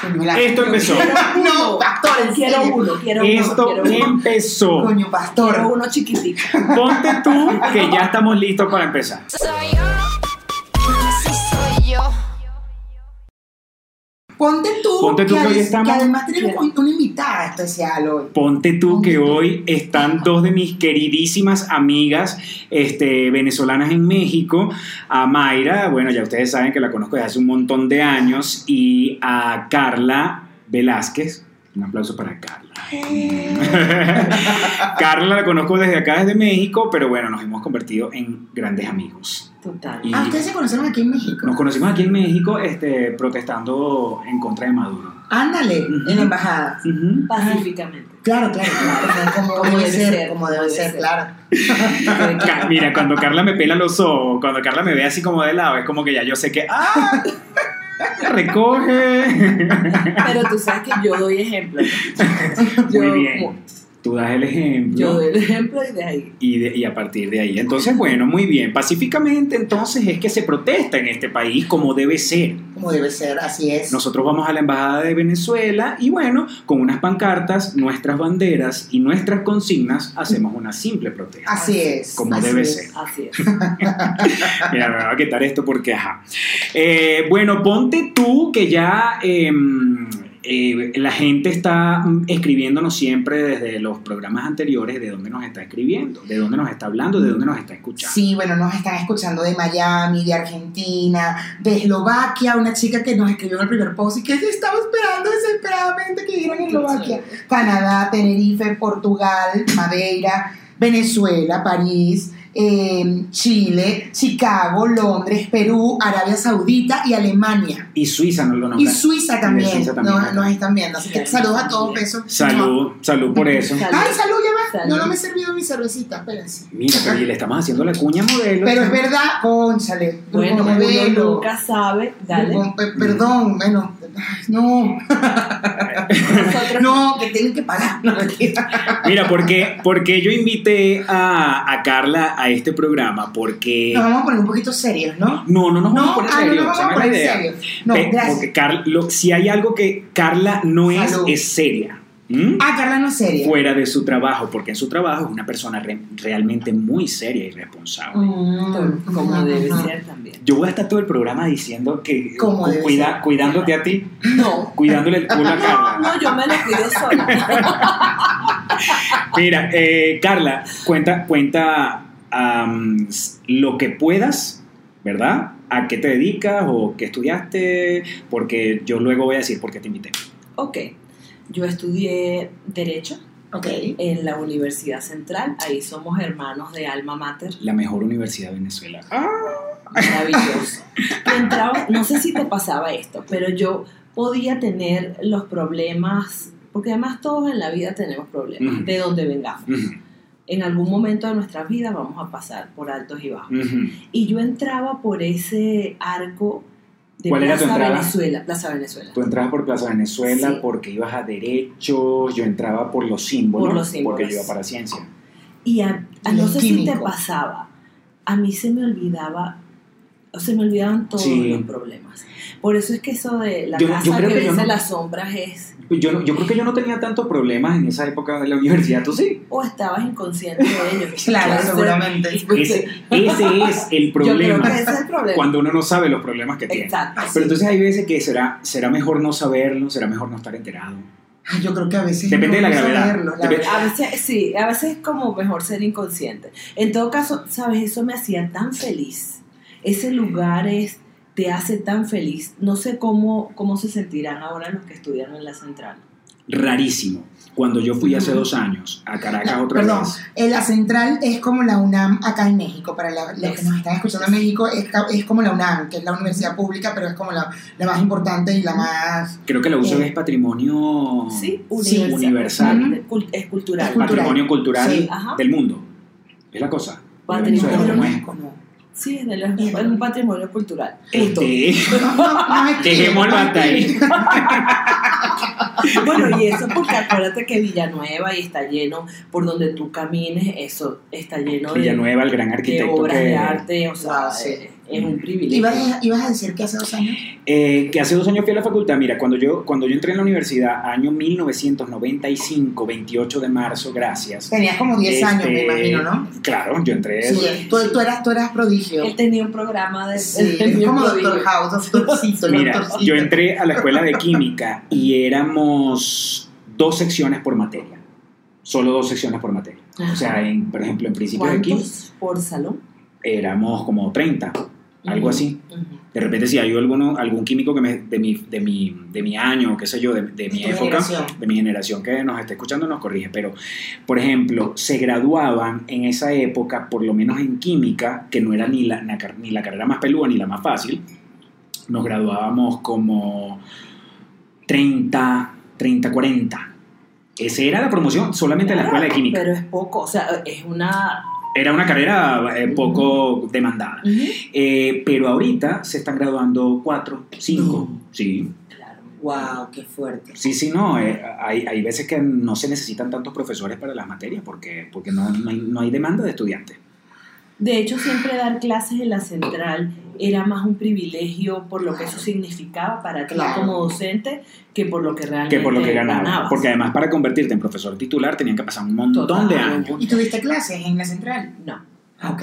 Coño, Esto empezó. No, pastor, en Quiero serio. uno, quiero uno, Esto quiero uno. empezó. Coño, Quiero pastor. uno chiquitico. Ponte tú que ya estamos listos para empezar. Soy yo, Ponte tú, que hoy estamos- que además tenemos un- una invitada especial hoy. Ponte tú que tú. hoy están dos de mis queridísimas amigas este, venezolanas en México, a Mayra, bueno, ya ustedes saben que la conozco desde hace un montón de años, y a Carla Velázquez. Un aplauso para Carla. Carla la conozco desde acá, desde México, pero bueno, nos hemos convertido en grandes amigos. Total. Y Ah, ustedes se conocieron aquí en México. nos conocimos aquí en México este, protestando en contra de Maduro. Ándale, en la embajada. Ujú. Pacíficamente. Claro, claro, claro. Como, Como debe debe ser, ser, como debe ser, ser. claro. Mira, cuando Carla me pela los ojos, cuando Carla me ve así como de lado, es como que ya yo sé que ¡ah! ¡Recoge! Pero tú sabes que yo doy ejemplo. Yo, Muy bien. Tú das el ejemplo. Yo doy el ejemplo y de ahí. y, de- y a partir de ahí. Entonces, bueno, muy bien. Pacíficamente, entonces, es que se protesta en este país como debe ser. Como debe ser, así es. Nosotros vamos a la Embajada de Venezuela y, bueno, con unas pancartas, nuestras banderas y nuestras consignas, hacemos una simple protesta. Así es. Como así debe es. ser. Así es. Mira, me va a quitar esto porque, ajá. Eh, bueno, ponte tú que ya eh, eh, la gente está escribiéndonos siempre desde los programas anteriores de dónde nos está escribiendo, de dónde nos está hablando, de dónde nos está escuchando. Sí, bueno, nos están escuchando de Miami, de Argentina, de Eslovaquia, una chica que nos escribió en el primer post y que estaba esperando desesperadamente que vieran Eslovaquia. Canadá, Tenerife, Portugal, Madeira, Venezuela, París, eh, Chile, Chicago, Londres, Perú, Arabia Saudita y Alemania. Y Suiza nos lo Y nombra. Suiza Y también, Suiza también. Nos, nos están viendo. Así que saludos a todos, besos. Salud, salud por eso. Salud. Ay, salud, ya va. Salud. No, no me he servido mi cervecita, espérense. Mira, pero y le estamos haciendo la cuña modelo. Pero es verdad, conchale. Bueno, uno modelo. nunca sabe. Dale. Perdón, bueno, ay, no, Nosotros no, que tienen que pagar. No. Mira, porque, porque yo invité a, a Carla a este programa porque... Nos vamos a poner un poquito serios, ¿no? No, no nos vamos a No, poner ah, no serios, nos esa vamos a no poner serios. No, gracias. Porque Carla, lo- si hay algo que Carla no es, Salud. es seria. ¿M? Ah, Carla no es seria. Fuera de su trabajo, porque en su trabajo es una persona re- realmente muy seria y responsable. Mm, como debe ser también. Yo voy a estar todo el programa diciendo que cuida- ser. cuidándote a ti, No. cuidándole el culo a Carla. No, yo me lo pido sola. Mira, eh, Carla, cuenta, cuenta lo que puedas, ¿verdad? ¿A qué te dedicas o qué estudiaste? Porque yo luego voy a decir por qué te invité. Ok. Yo estudié Derecho Ok. en la Universidad Central. Ahí somos hermanos de Alma Mater. La mejor universidad de Venezuela. Maravilloso. Y entraba, no sé si te pasaba esto, pero yo podía tener los problemas, porque además todos en la vida tenemos problemas, de donde vengamos. Ujú, En algún momento de nuestras vidas vamos a pasar por altos y bajos. Y yo entraba por ese arco de ¿Cuál era tu Plaza entrada? Venezuela, Plaza Venezuela. Tú entrabas por Plaza Venezuela Sí. porque ibas a Derecho, yo entraba por los símbolos, Por los símbolos. porque yo iba para Ciencia. Y a, a- Y no sé si te pasaba, a mí se me olvidaba, o se me olvidaban todos Sí. los problemas. Por eso es que eso de la Yo- yo casa creo que que no- las sombras es, Yo, no- yo creo que yo no tenía tantos problemas en esa época de la universidad, ¿tú sí? o estabas inconsciente de ellos. Claro, ser. seguramente. Ese, ese es el Yo creo problema. que ese es el problema. Cuando uno no sabe los problemas que tiene. Exacto. Pero entonces hay veces que será, será mejor no saberlo, será mejor no estar enterado. Ay, Yo creo que a veces. Depende de la gravedad. saberlo, la Depende-. A veces, sí, a veces es como mejor ser inconsciente. En todo caso, sabes, eso me hacía tan feliz. Ese lugar es, te hace tan feliz. No sé cómo, cómo se sentirán ahora los que estudian en la central. Rarísimo. Cuando yo fui hace dos años a Caracas No, otra perdón, vez. eh, la central es como la UNAM acá en México. Para la- los que nos están escuchando en México, es, es como la UNAM, que es la universidad pública, pero es como la, la más importante y la más. Creo que la uso Eh, es patrimonio Sí, Sí, universal. Cul- Es cultural. Es cultural. patrimonio cultural Sí. Del mundo. Es la cosa. Patrimonio. Sí, es, de la- es un patrimonio cultural. Este, Dejémoslo hasta ahí. Bueno, y eso porque acuérdate que Villanueva y está lleno, por donde tú camines, eso está lleno de, Villanueva, el gran de arquitecto obras que de arte, o sea, Ah, sí. eh, Es un privilegio. ¿Ibas a, ibas a decir que hace dos años? Eh, que hace dos años fui a la facultad. Mira, cuando yo, cuando yo entré en la universidad, año 1995, 28 de marzo, gracias. Tenías como 10 años, me Este, imagino, ¿no? Claro, yo entré. Sí, tú, tú eras, tú eras prodigio. Él tenía un programa de. Sí, él tenía es como Doctor. House, doctorcito, Mira, doctorcito. yo entré a la escuela de química y éramos dos secciones por materia. Solo dos secciones por materia. O sea, en, por ejemplo, en principio de química ¿Cuántos por salón? éramos como 30, algo así. De repente, si hay alguno, algún químico que me, de, mi, de, mi, de mi año, qué sé yo, de, de mi época, generación. de mi generación que nos está escuchando, nos corrige. Pero, por ejemplo, se graduaban en esa época, por lo menos en química, que no era ni la, ni la carrera más peluda ni la más fácil, nos graduábamos como 30, 30, 40. Esa era la promoción solamente de la escuela de química. Pero es poco, o sea, es una. Era una carrera eh, poco demandada. Eh, pero ahorita se están graduando cuatro, cinco. No. Sí, Claro. Wow, qué fuerte. sí, sí, no. eh, hay, hay veces que no se necesitan tantos profesores para las materias porque, porque no, no hay, no hay demanda de estudiantes. De hecho, siempre dar clases en la central era más un privilegio por lo que eso significaba para ti Claro. como docente que por lo que realmente Que por lo que ganaba. ganabas. Porque además para convertirte en profesor titular tenían que pasar un montón Total. de años. ¿Y tuviste clases en la central? No, Ok.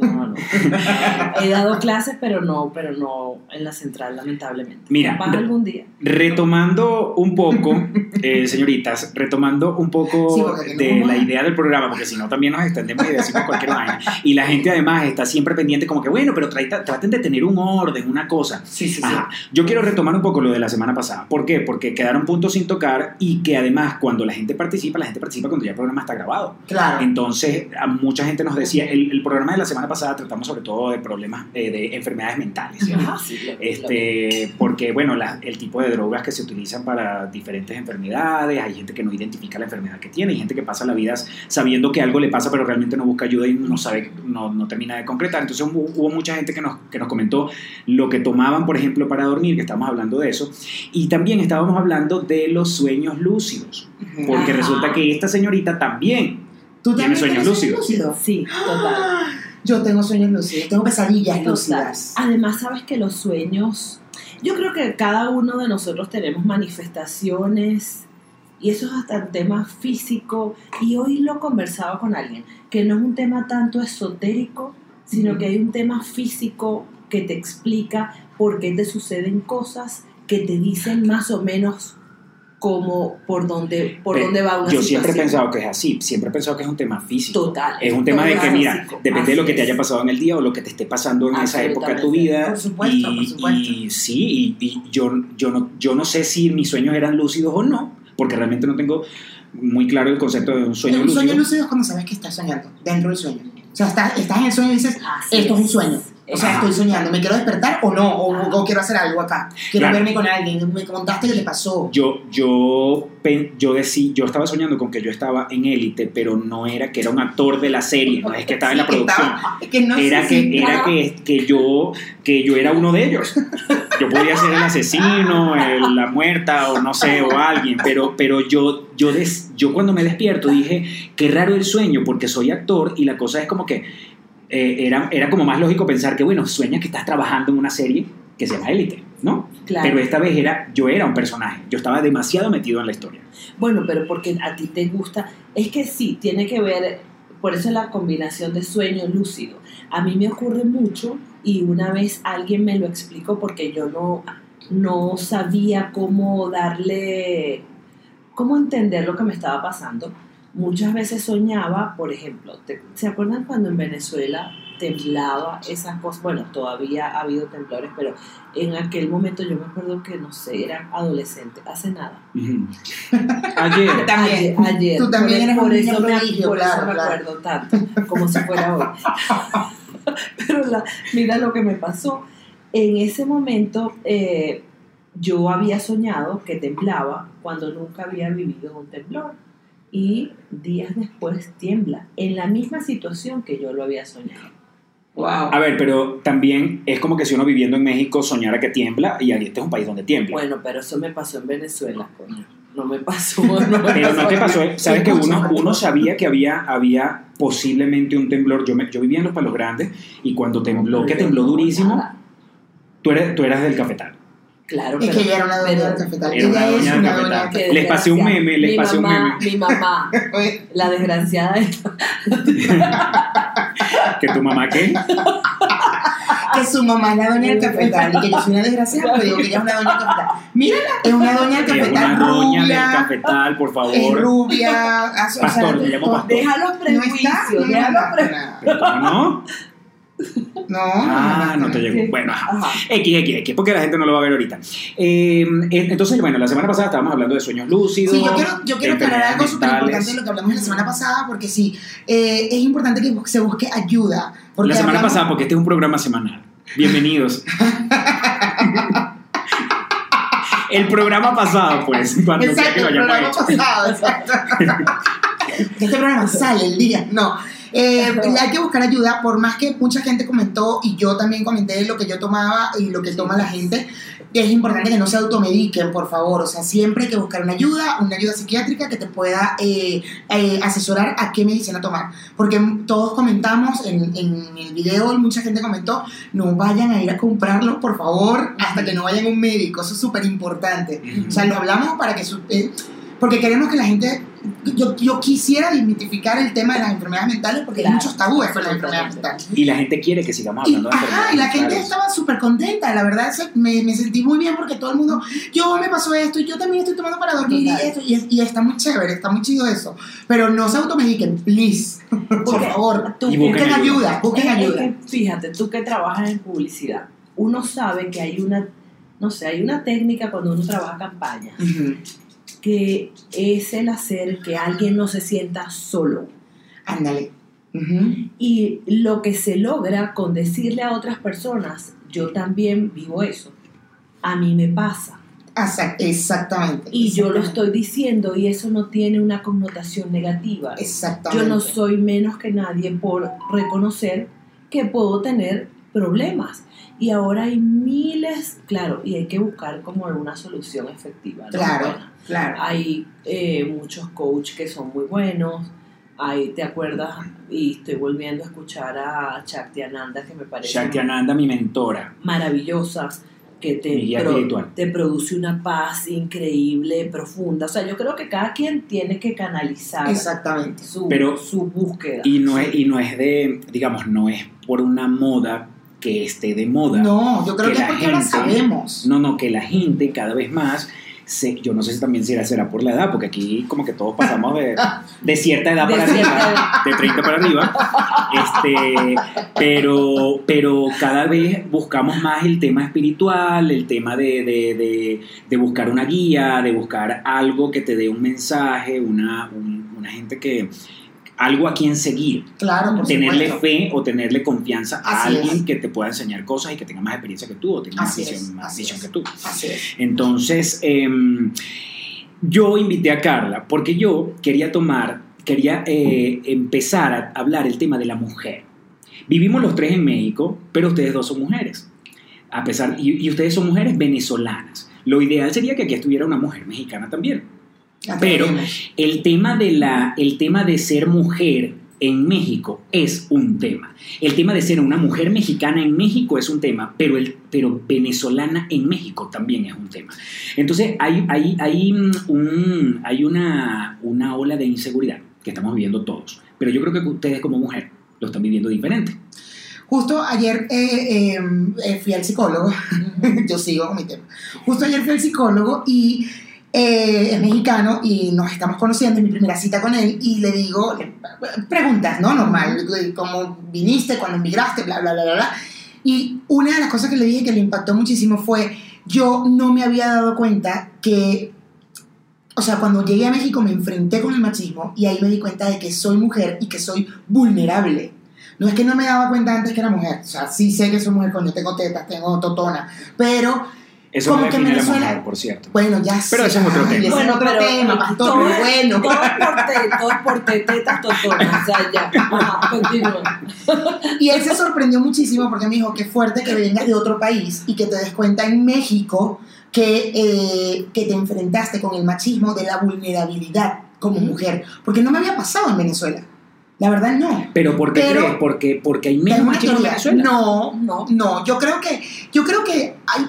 No, no. He dado clases, pero no, pero no en la central, lamentablemente. Mira, algún día. Retomando un poco, eh, señoritas, retomando un poco Sí, de la idea del programa, porque si no también nos extendemos y decimos cualquier vaina. Y la gente además está siempre pendiente como que, bueno, pero traita- traten de tener un orden, una cosa. Sí, sí, sí. Yo quiero retomar un poco lo de la semana pasada. ¿Por qué? Porque quedaron puntos sin tocar y que además cuando la gente participa, la gente participa cuando ya el programa está grabado. Claro. Entonces, a mucha gente nos decía, el, el programa de la semana pasada tratamos sobre todo de problemas eh, de enfermedades mentales. Ajá, sí, Este, porque, bueno, la- el tipo de drogas que se utilizan para diferentes enfermedades, hay gente que no identifica la enfermedad que tiene, hay gente que pasa la vida sabiendo que algo le pasa, pero realmente no busca ayuda y no sabe, no, no termina de concretar. Entonces hubo, hubo mucha gente que nos, que nos comentó lo que tomaban, por ejemplo, para dormir, que estamos hablando de eso, y también estábamos hablando de los sueños lúcidos, porque Ajá. resulta que esta señorita también ¿Tú tiene sueños lúcidos. Sí, total. Yo tengo sueños lúcidos, tengo pesadillas lúcidas. Además, sabes que los sueños, yo creo que cada uno de nosotros tenemos manifestaciones y eso es hasta un tema físico. Y hoy lo conversaba con alguien, que no es un tema tanto esotérico, sino que hay un tema físico que te explica por qué te suceden cosas que te dicen más o menos como por dónde, por dónde va una Yo siempre he pensado que es así, siempre he pensado que es un tema físico. Total. Es un tema de que, mira, físico. depende de lo que te haya pasado en el día o lo que te esté pasando en esa época de tu vida. Por supuesto, y, por supuesto. y sí, y, y yo, yo, no, yo no sé si mis sueños eran lúcidos o no, porque realmente no tengo muy claro el concepto de un sueño un lúcido. sueño lúcido es cuando sabes que estás soñando, dentro del sueño. O sea, estás, estás en el sueño y dices, Así esto es un sueño. O sea, estoy soñando, ¿me quiero despertar o no? O, o quiero hacer algo acá. Quiero Claro. verme con alguien. Me contaste que te pasó. Yo, yo, yo, decí, yo estaba soñando con que yo estaba en élite, pero no era que era un actor de la serie, no es que estaba en la Sí, que producción. estaba- que no era que, era que, que, yo, que yo era uno de ellos. Yo podía ser el asesino, el- la muerta o no sé, o alguien, pero, pero yo, yo, des- yo cuando me despierto dije, qué raro el sueño, porque soy actor y la cosa es como que eh, era, era como más lógico pensar que, bueno, sueñas que estás trabajando en una serie que se llama Élite, ¿no? Claro. Pero esta vez era, yo era un personaje, yo estaba demasiado metido en la historia. Bueno, pero porque a ti te gusta, es que sí, tiene que ver, por eso la combinación de sueño lúcido. A mí me ocurre mucho y una vez alguien me lo explicó porque yo no, no sabía cómo darle, cómo entender lo que me estaba pasando. Muchas veces soñaba, por ejemplo, te- ¿se acuerdan cuando en Venezuela temblaba esas cosas? Bueno, todavía ha habido temblores, pero en aquel momento yo me acuerdo que, no sé, era adolescente, hace nada. Ayer, También. Ayer, ayer. Tú también por, eres por un eso me, prodigio, por eso claro, me claro. acuerdo tanto, como si fuera hoy. Pero la- mira lo que me pasó. En ese momento eh, yo había soñado que temblaba cuando nunca había vivido un temblor. Y días después tiembla, en la misma situación que yo lo había soñado. Wow. A ver, pero también es como que si uno viviendo en México soñara que tiembla y este es un país donde tiembla. Bueno, pero eso me pasó en Venezuela, coño. No me pasó. No me Pero no pasó te en- pasó, sabes que uno, uno sabía que había, había posiblemente un temblor. Yo, me- yo vivía en los Palos Grandes y cuando tembló, que tembló no, durísimo, nada. tú eras, tú eras del cafetal. Claro, Es pero, que ella era una doña pero- del cafetal. Era una Ella es doña del una cafetal. doña del Les pasé un meme, les mi pasé un meme. Mi mamá, la desgraciada esta. Que tu mamá, ¿qué? que su mamá es la doña del cafetal y que yo soy una desgraciada, pero digo que ella es una doña del cafetal. Mírala, es una doña del Es cafetal una doña del rubia, cafetal, por es favor. rubia, o sea, Pastor, me llamo to- pastor. Deja los No prejuicios, está, no, deja no, los pre- ¿Pero cómo no? No, Ah, no te llegó. Bueno, ajá. X, X, X, porque la gente no lo va a ver ahorita. Eh, entonces, bueno, la semana pasada estábamos hablando de sueños lúcidos. Sí, yo quiero, yo quiero aclarar algo súper importante de lo que hablamos la semana pasada, porque sí, eh, es importante que se busque ayuda. Porque La semana hablamos- pasada, porque este es un programa semanal. Bienvenidos. el programa pasado, pues, cuando sea Exacto, que lo el programa pasado, exacto. Este programa sale el día, no. Eh, hay que buscar ayuda, por más que mucha gente comentó y yo también comenté lo que yo tomaba y lo que toma la gente, es importante que no se automediquen, por favor. O sea, siempre hay que buscar una ayuda, una ayuda psiquiátrica que te pueda eh, eh, asesorar a qué medicina tomar. Porque todos comentamos en, en el video, mucha gente comentó, no vayan a ir a comprarlo, por favor, hasta que no vayan a un médico. Eso es súper importante. O sea, lo hablamos para que... su- eh, porque queremos que la gente... Yo, yo quisiera desmitificar el tema de las enfermedades mentales porque hay Claro, muchos tabúes con las enfermedades mentales. Y la gente quiere que sigamos Y, hablando de ajá, enfermedades y la gente estaba súper contenta, la verdad se- me, me sentí muy bien porque todo el mundo, yo me pasó esto y yo también estoy tomando para dormir Total. y esto, y, y está muy chévere, está muy chido eso, pero no se automediquen, please, por Porque favor, tú- Y busquen ayuda. ayuda, busquen Es- es ayuda. que, fíjate, tú que trabajas en publicidad, uno sabe que hay una, no sé, hay una técnica cuando uno trabaja campañas, Ujú. Que es el hacer que alguien no se sienta solo. Ándale. Y lo que se logra con decirle a otras personas, yo también vivo eso, a mí me pasa. Asa- Exactamente. Y yo lo exactamente, estoy diciendo y eso no tiene una connotación negativa. Exactamente. Yo no soy menos que nadie por reconocer que puedo tener problemas. Y ahora hay miles, claro, y hay que buscar como una solución efectiva. ¿no? Claro, Bueno, claro. hay eh, muchos coaches que son muy buenos. Hay, ¿te acuerdas? Y estoy volviendo a escuchar a Shakti Ananda, que me parece Shakti Ananda, mi mentora. maravillosa, que te, te produce una paz increíble, profunda. O sea, yo creo que cada quien tiene que canalizar Exactamente. su, Pero- su búsqueda. Y no, es, y no es de, digamos, no es por una moda que esté de moda. No, yo creo Que que, la es porque gente- sabemos. No, no, que la gente cada vez más, se, yo no sé si también será, será por la edad, porque aquí como que todos pasamos de, de cierta edad De para cierta arriba, de 30 para arriba, este, pero, pero cada vez buscamos más el tema espiritual, el tema de, de, de, de buscar una guía, de buscar algo que te dé un mensaje, una, un- una gente que... Algo a quien seguir, Claro, por tenerle supuesto. fe o tenerle confianza a Así alguien es. que te pueda enseñar cosas y que tenga más experiencia que tú o tenga más Así visión, más que tú. Así es. Entonces, em, yo invité a Carla porque yo quería tomar, quería eh, empezar a hablar el tema de la mujer. Vivimos los tres en México, pero ustedes dos son mujeres. A pesar, y, y ustedes son mujeres venezolanas. Lo ideal sería que aquí estuviera una mujer mexicana también. Pero-. El tema de la, el tema de ser mujer en México es un tema. El tema de ser una mujer mexicana en México es un tema, pero, el, pero venezolana en México también es un tema. Entonces hay, hay, hay, mm, un- hay una, una ola de inseguridad que estamos viviendo todos. Pero yo creo que ustedes como mujer lo están viviendo diferente. Justo ayer eh, eh, eh, fui al psicólogo, yo sigo con mi tema. Justo ayer fui al psicólogo y eh, es mexicano y nos estamos conociendo, es mi primera cita con él y le digo, preguntas, ¿no? Normal, cómo viniste, cuándo emigraste, bla, bla, bla, bla, bla. Y una de las cosas que le dije que le impactó muchísimo fue, yo no me había dado cuenta que, o sea, cuando llegué a México me enfrenté con el machismo y ahí me di cuenta de que soy mujer y que soy vulnerable. No es que no me daba cuenta antes que era mujer, o sea, sí sé que soy mujer, coño, tengo tetas, tengo totona, pero Eso como que Venezuela- mujer, por cierto. Bueno, ya Pero sé. ese es otro tema. ese es Bueno, otro pero tema, pastor, todo pero bueno. Todo por te- todo es por te- tetas totonas, o sea, ya. Ajá, continúa. Y él se sorprendió muchísimo porque me dijo, qué fuerte que vengas de otro país y que te des cuenta en México que, eh, que te enfrentaste con el machismo de la vulnerabilidad como mujer. Porque no me había pasado en Venezuela. La verdad, no. Pero ¿por qué Pero- crees? Porque, porque hay menos machismo en. Venezuela. No, No. no. Yo creo que, yo creo que hay,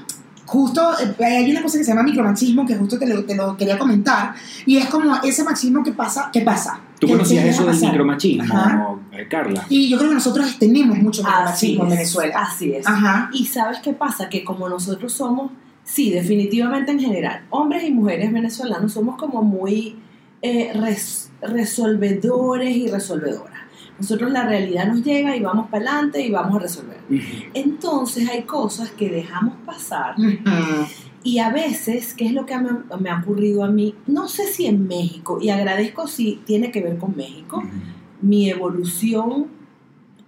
justo eh, hay una cosa que se llama micromachismo que justo te lo, te lo quería comentar y es como ese machismo que pasa, ¿qué pasa? ¿Tú Que conocías eso del micromachismo, Ajá. eh, Carla? Y yo creo que nosotros tenemos mucho micromachismo en Venezuela. Así es. Ajá. Y sabes qué pasa? Que como nosotros somos, sí, definitivamente en general, hombres y mujeres venezolanos somos como muy eh, res- resolvedores y resolvedoras. Nosotros la realidad nos llega y vamos para adelante y vamos a resolver. Entonces hay cosas que dejamos pasar Ujú. y a veces, ¿qué es lo que me, me ha ocurrido a mí? No sé si en México, y agradezco si tiene que ver con México, mi evolución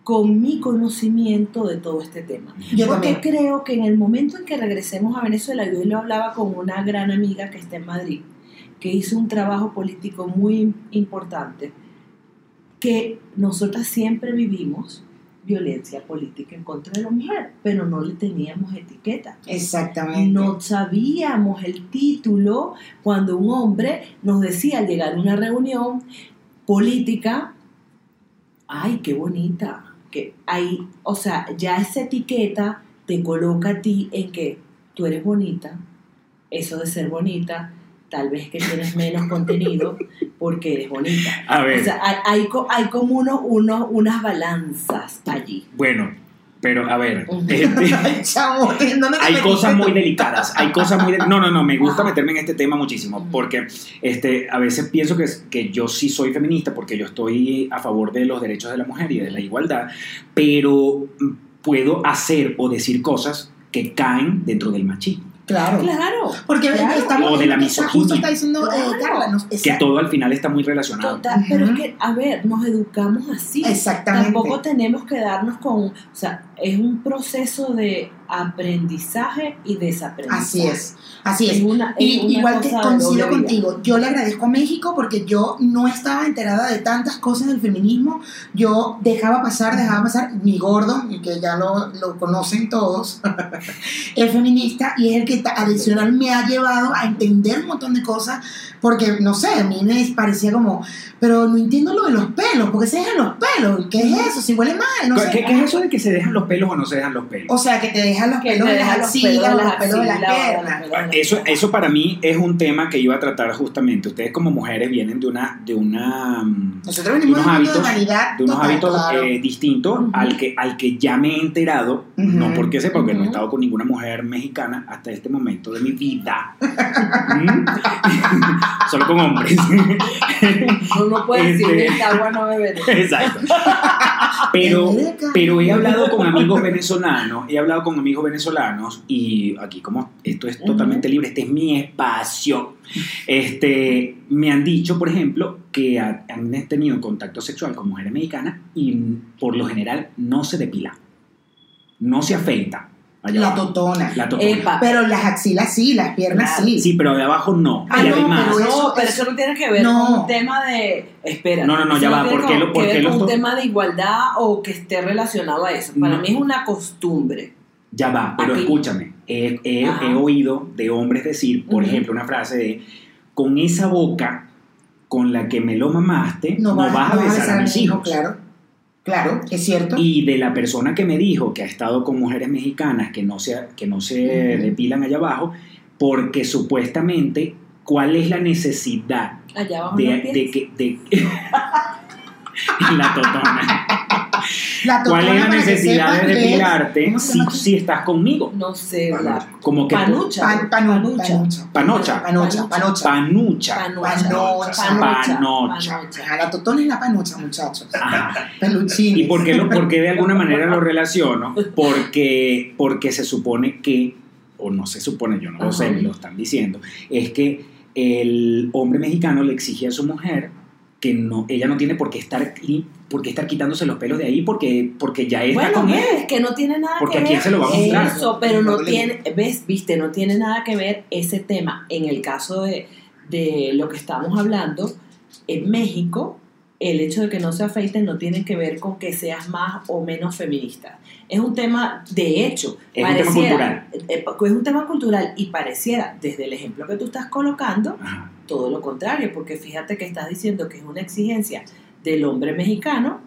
con mi conocimiento de todo este tema. Yo Porque también. creo que en el momento en que regresemos a Venezuela, yo lo hablaba con una gran amiga que está en Madrid, que hizo un trabajo político muy importante, que nosotras siempre vivimos violencia política en contra de la mujer, pero no le teníamos etiqueta. Exactamente. No sabíamos el título cuando un hombre nos decía al llegar a una reunión política, ay, qué bonita, que ahí, o sea, ya esa etiqueta te coloca a ti en que tú eres bonita, eso de ser bonita, tal vez que tienes menos contenido porque eres bonita. A ver, O sea, hay, hay, co- hay como unos, unos, unas balanzas allí. bueno, pero a ver, este, chavo, ¿dónde te hay cosas muy delicadas, hay cosas muy... No, no, no, me gusta meterme en este tema muchísimo, porque este, a veces pienso que, que yo sí soy feminista, porque yo estoy a favor de los derechos de la mujer y de la igualdad, pero puedo hacer o decir cosas que caen dentro del machismo, Claro. Claro. Porque Claro. estamos O de la está- misoginia. Justo está diciendo eh, Claro. Carla. nos- que todo al final está muy relacionado. Total, pero es que, a ver, nos educamos así. Exactamente. Tampoco tenemos que darnos con, o sea, es un proceso de aprendizaje y desaprendizaje. Así es. Así es. una- es Y una igual que coincido contigo, yo le agradezco a México porque yo no estaba enterada de tantas cosas del feminismo. Yo dejaba pasar, dejaba pasar. Mi gordo, y que ya lo, lo conocen todos, es feminista y es el que adicional me ha llevado a entender un montón de cosas. Porque, no sé, a mí me parecía como, pero no entiendo lo de los pelos, porque se dejan los pelos. ¿Qué es eso? Si huele mal, no sé. ¿Qué, qué es eso de que se dejan los pelos o no se dejan los pelos? O sea, que te dejan los Que pelos de las deja los axilas de los las pelos de las de piernas. de Eso, eso para mí es un tema que iba a tratar justamente. Ustedes como mujeres vienen de una, de una mm, Nosotros venimos de unos de hábitos- vanidad de unos total, hábitos claro. eh, distintos al, que, al que ya me he enterado, no porque sepa, porque no he estado con ninguna mujer mexicana hasta este momento de mi vida. ¿Mm? Solo con hombres. No, no puedes decir Este- esta agua no beber. Exacto. Pero, pero he hablado con amigos venezolanos, he hablado con amigos venezolanos y aquí como esto es totalmente libre, este es mi espacio. Este, me han dicho, por ejemplo, que ha- han tenido contacto sexual con mujeres mexicanas y por lo general no se depila, no se afeita. allá La abajo. totona. La totona. Epa. Pero las axilas sí, las piernas Claro. sí. Sí, pero de abajo no. Ah, y no, además, pero eso- no, pero eso no tiene que ver No. con un tema de. Espera. No, no, no, ya va, ¿por qué con- lo- por que qué ver los con un tema de igualdad o que esté relacionado a eso. Para No. mí es una costumbre. Ya va, pero escúchame, he, he- Ajá. he oído de hombres decir, por ejemplo, una frase de, con esa boca con la que me lo mamaste, no, vas, a besar a mis mi hijo, hijos. Claro, claro, es cierto. Y de la persona que me dijo que ha estado con mujeres mexicanas que no se, que no se Ujú. depilan allá abajo, porque supuestamente, ¿cuál es la necesidad Allá abajo de, no de que... De, la totona. La ¿Cuál es la necesidad de depilarte ¿cómo se si, si estás conmigo? No sé, la Como que panucha. Pan- panu- panucha. Panocha. Panocha, panocha. panucha. Panucha. Panocha. Panocha. La totona es la panucha, muchachos. Peluchines. ¿Y por qué, lo, por qué de alguna manera lo relaciono? Porque, porque se supone que, o no se supone, yo no lo sé, Ajá. me lo están diciendo, es que el hombre mexicano le exige a su mujer que no, ella no tiene por qué estar ¿por qué estar quitándose los pelos de ahí? Porque, porque ya está Bueno, con él. ves que no tiene nada Porque que a ver. quién se lo va a mostrar. Eso, pero no Problema. tiene, ves, viste, no tiene nada que ver ese tema. En el caso de, de lo que estamos hablando, en México, el hecho de que no se afeiten no tiene que ver con que seas más o menos feminista. Es un tema, de hecho, Es un tema cultural. eh, es un tema cultural y pareciera, desde el ejemplo que tú estás colocando, Ajá. todo lo contrario, porque fíjate que estás diciendo que es una exigencia del hombre mexicano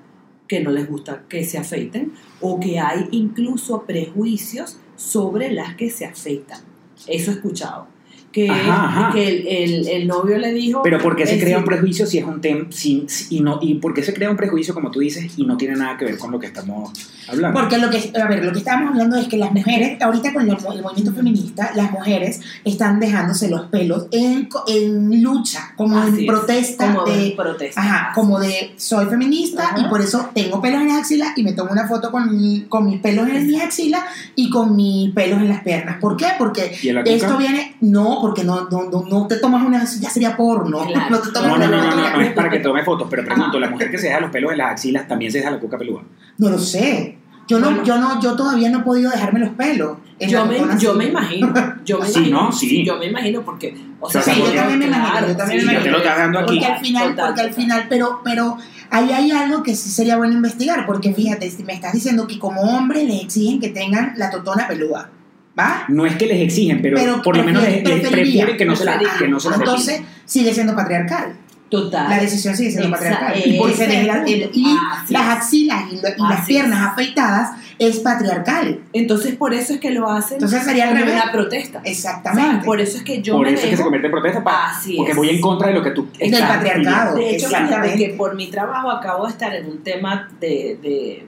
que no les gusta que se afeiten o que hay incluso prejuicios sobre las que se afeitan. Eso he escuchado. Que, Ajá, ajá. que el, el- el novio le dijo... Pero ¿por qué se crea un prejuicio si es un tema si, si- y no y por qué se crea un prejuicio como tú dices y no tiene nada que ver con lo que estamos hablando? Porque lo que, a ver, lo que estábamos hablando es que las mujeres, ahorita con el, mo- el movimiento feminista, las mujeres están dejándose los pelos en, co- en lucha, como Así en es, protesta como de de, protesta. Ajá, como de soy feminista Ajá. y por eso tengo pelos en las axilas y me tomo una foto con, mi- con mis pelos en mis axilas y con mis pelos en las piernas. ¿Por qué? Porque esto viene, no, porque no, no, no, no te tomas una, ya sería porno. Claro. No te tomas No, no, una no, no, no, es para que tome fotos, pero pregunto. ¿la mujer que se deja los pelos en las axilas también se deja la cuca peluda? No lo sé. Yo no, Bueno. yo no, yo todavía no he podido dejarme los pelos. Yo me, yo me imagino, yo me Sí, imagino, ¿no? Sí. yo me imagino porque, o sea, Sí, yo también me imagino, yo también me imagino. te lo estás dando aquí. Porque al final, Total, porque al final, pero, pero ahí hay algo que sí sería bueno investigar, porque fíjate, si me estás diciendo que como hombre les exigen que tengan la totona peluda, ¿va? No es que les exigen, pero, Pero por lo menos les, prefieren- les prefieren que no se la que no se las Entonces sigue siendo patriarcal. total. La decisión sigue siendo patriarcal. ese Y punto. el- y Así las axilas y, lo- y las piernas es. afeitadas es patriarcal. Entonces por eso es que lo hacen Entonces sería revés. una protesta. Exactamente. Por eso es que yo Por me eso es que se convierte en protesta, pa- Así porque es. voy en contra de lo que tú Del estás patriarcado. De hecho, fíjate que por mi trabajo acabo de estar en un tema de, de,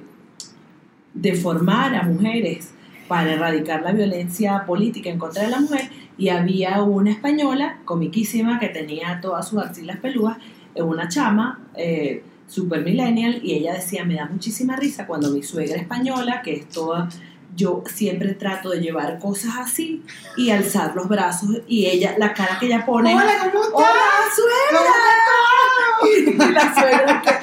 de formar a mujeres para erradicar la violencia política en contra de la mujer y había una española comiquísima que tenía todas sus axilas peludas, eh, una chama eh, super millennial y ella decía, me da muchísima risa cuando mi suegra española, que es toda... Yo siempre trato de llevar cosas así y alzar los brazos y ella, la cara que ella pone... Hola, ¿cómo estás? ¡Hola, suegra! Y la suegra,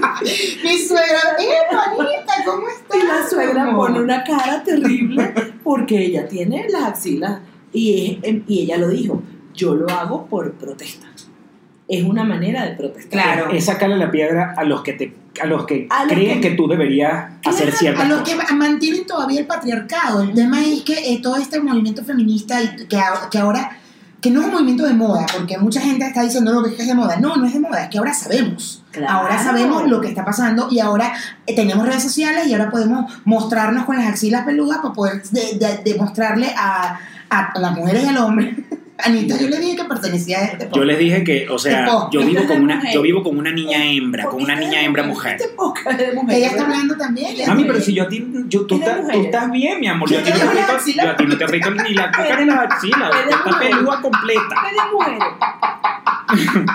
Mi suegra, ¡eh, Juanita, ¿cómo estás? y la suegra pone una cara terrible porque ella tiene las axilas y, es- y ella lo dijo, yo lo hago por protesta. Es una manera de protestar. Claro. Es sacarle la piedra a los que te a los que A los creen que- que, tú deberías hacer Claro, ciertas a los que mantienen todavía el patriarcado. El tema es que eh, todo este movimiento feminista y que, a- que ahora, que no es un movimiento de moda, porque mucha gente está diciendo no, que es de moda. No, no es de moda, es que ahora sabemos. Claro. Ahora sabemos lo que está pasando y ahora eh, tenemos redes sociales y ahora podemos mostrarnos con las axilas peludas para poder de- de- demostrarle a, a las mujeres y al hombre. Anita, yo le dije que pertenecía a este Yo les dije que, o sea, Tipo, yo vivo con una mujer. yo vivo con una niña hembra, con una niña hembra mujer. Esta época es de mujer, Ella está hablando también. Mami, pero si yo a ti, yo, tú, estás, tú estás bien, mi amor. Yo a ti no te axilas. yo a ti no te ni la cuca ni las axilas. Es de Tú estás mujeres. pelúa completa. De mujeres.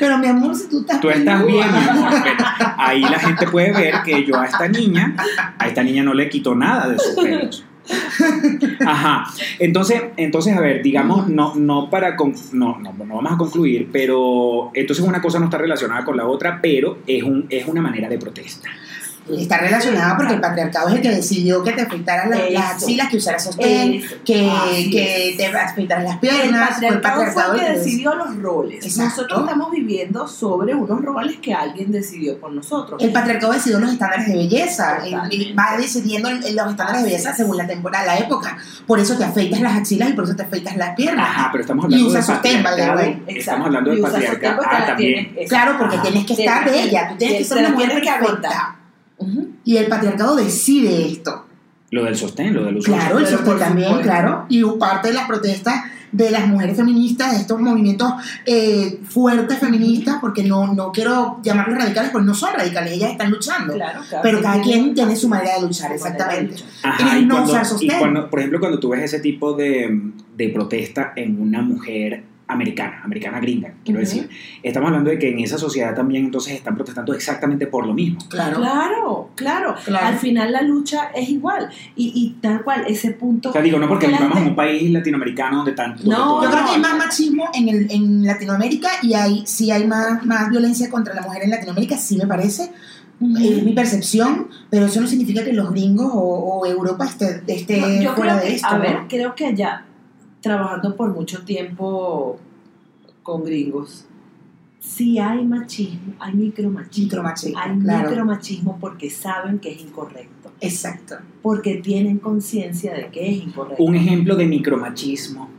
Pero mi amor, si tú estás Tú estás bien, mi amor. pero ahí la gente puede ver que yo a esta niña, a esta niña no le quito nada de sus pelos. Ajá. Entonces, entonces a ver, digamos, no, no para con- no, no, no vamos a concluir, pero entonces una cosa no está relacionada con la otra, pero es un, es una manera de protesta. Está relacionada porque el patriarcado es el que decidió que te afeitaras las, las axilas, que usaras sostén, que, que te afeitaras las El piernas. Fue el patriarcado fue el que decidió los roles. Exacto. Nosotros estamos viviendo sobre unos roles que alguien decidió por nosotros. El patriarcado decidió los estándares de belleza, y va decidiendo los estándares de belleza según la temporada, la época. Por eso te afeitas las axilas y por eso te afeitas las piernas. Ajá, pero estamos Y hablando usa del sostén, by the patriarcado. way. Exacto. Estamos hablando del Y usas patriarcado. sostén Ah, la también. tienes- Claro, porque tienes que estar bella, tú tienes que ser una mujer que perfecta. Y el patriarcado decide esto. Lo del sostén, lo del uso Claro, el sostén también, claro. Y parte de las protestas de las mujeres feministas, de estos movimientos eh, fuertes feministas, porque no, no quiero llamarlos radicales, porque no son radicales, ellas están luchando. Claro, claro. Pero cada quien tiene su manera de luchar, exactamente. Ajá, y no cuando, usar y sostén. cuando, por ejemplo, cuando tú ves ese tipo de, de protesta en una mujer americana, americana gringa, quiero Ujú. decir, estamos hablando de que en esa sociedad también entonces están protestando exactamente por lo mismo. Claro. Claro, claro, Claro. Al final la lucha es igual. Y, y tal cual, ese punto. O sea, digo, no porque vivamos en un país latinoamericano donde tanto... No, Yo creo que hay más machismo en, el, en Latinoamérica y hay, sí hay más, más violencia contra la mujer en Latinoamérica, sí me parece, Es mi percepción, pero eso no significa que los gringos o, o Europa esté, esté No, yo fuera creo de que, esto. a ¿no? ver, creo que allá, trabajando por mucho tiempo con gringos, sí hay machismo, hay micromachismo. Micromachismo, Hay claro. micromachismo porque saben que es incorrecto, Exacto. porque tienen conciencia de que es incorrecto. Un ejemplo de micromachismo.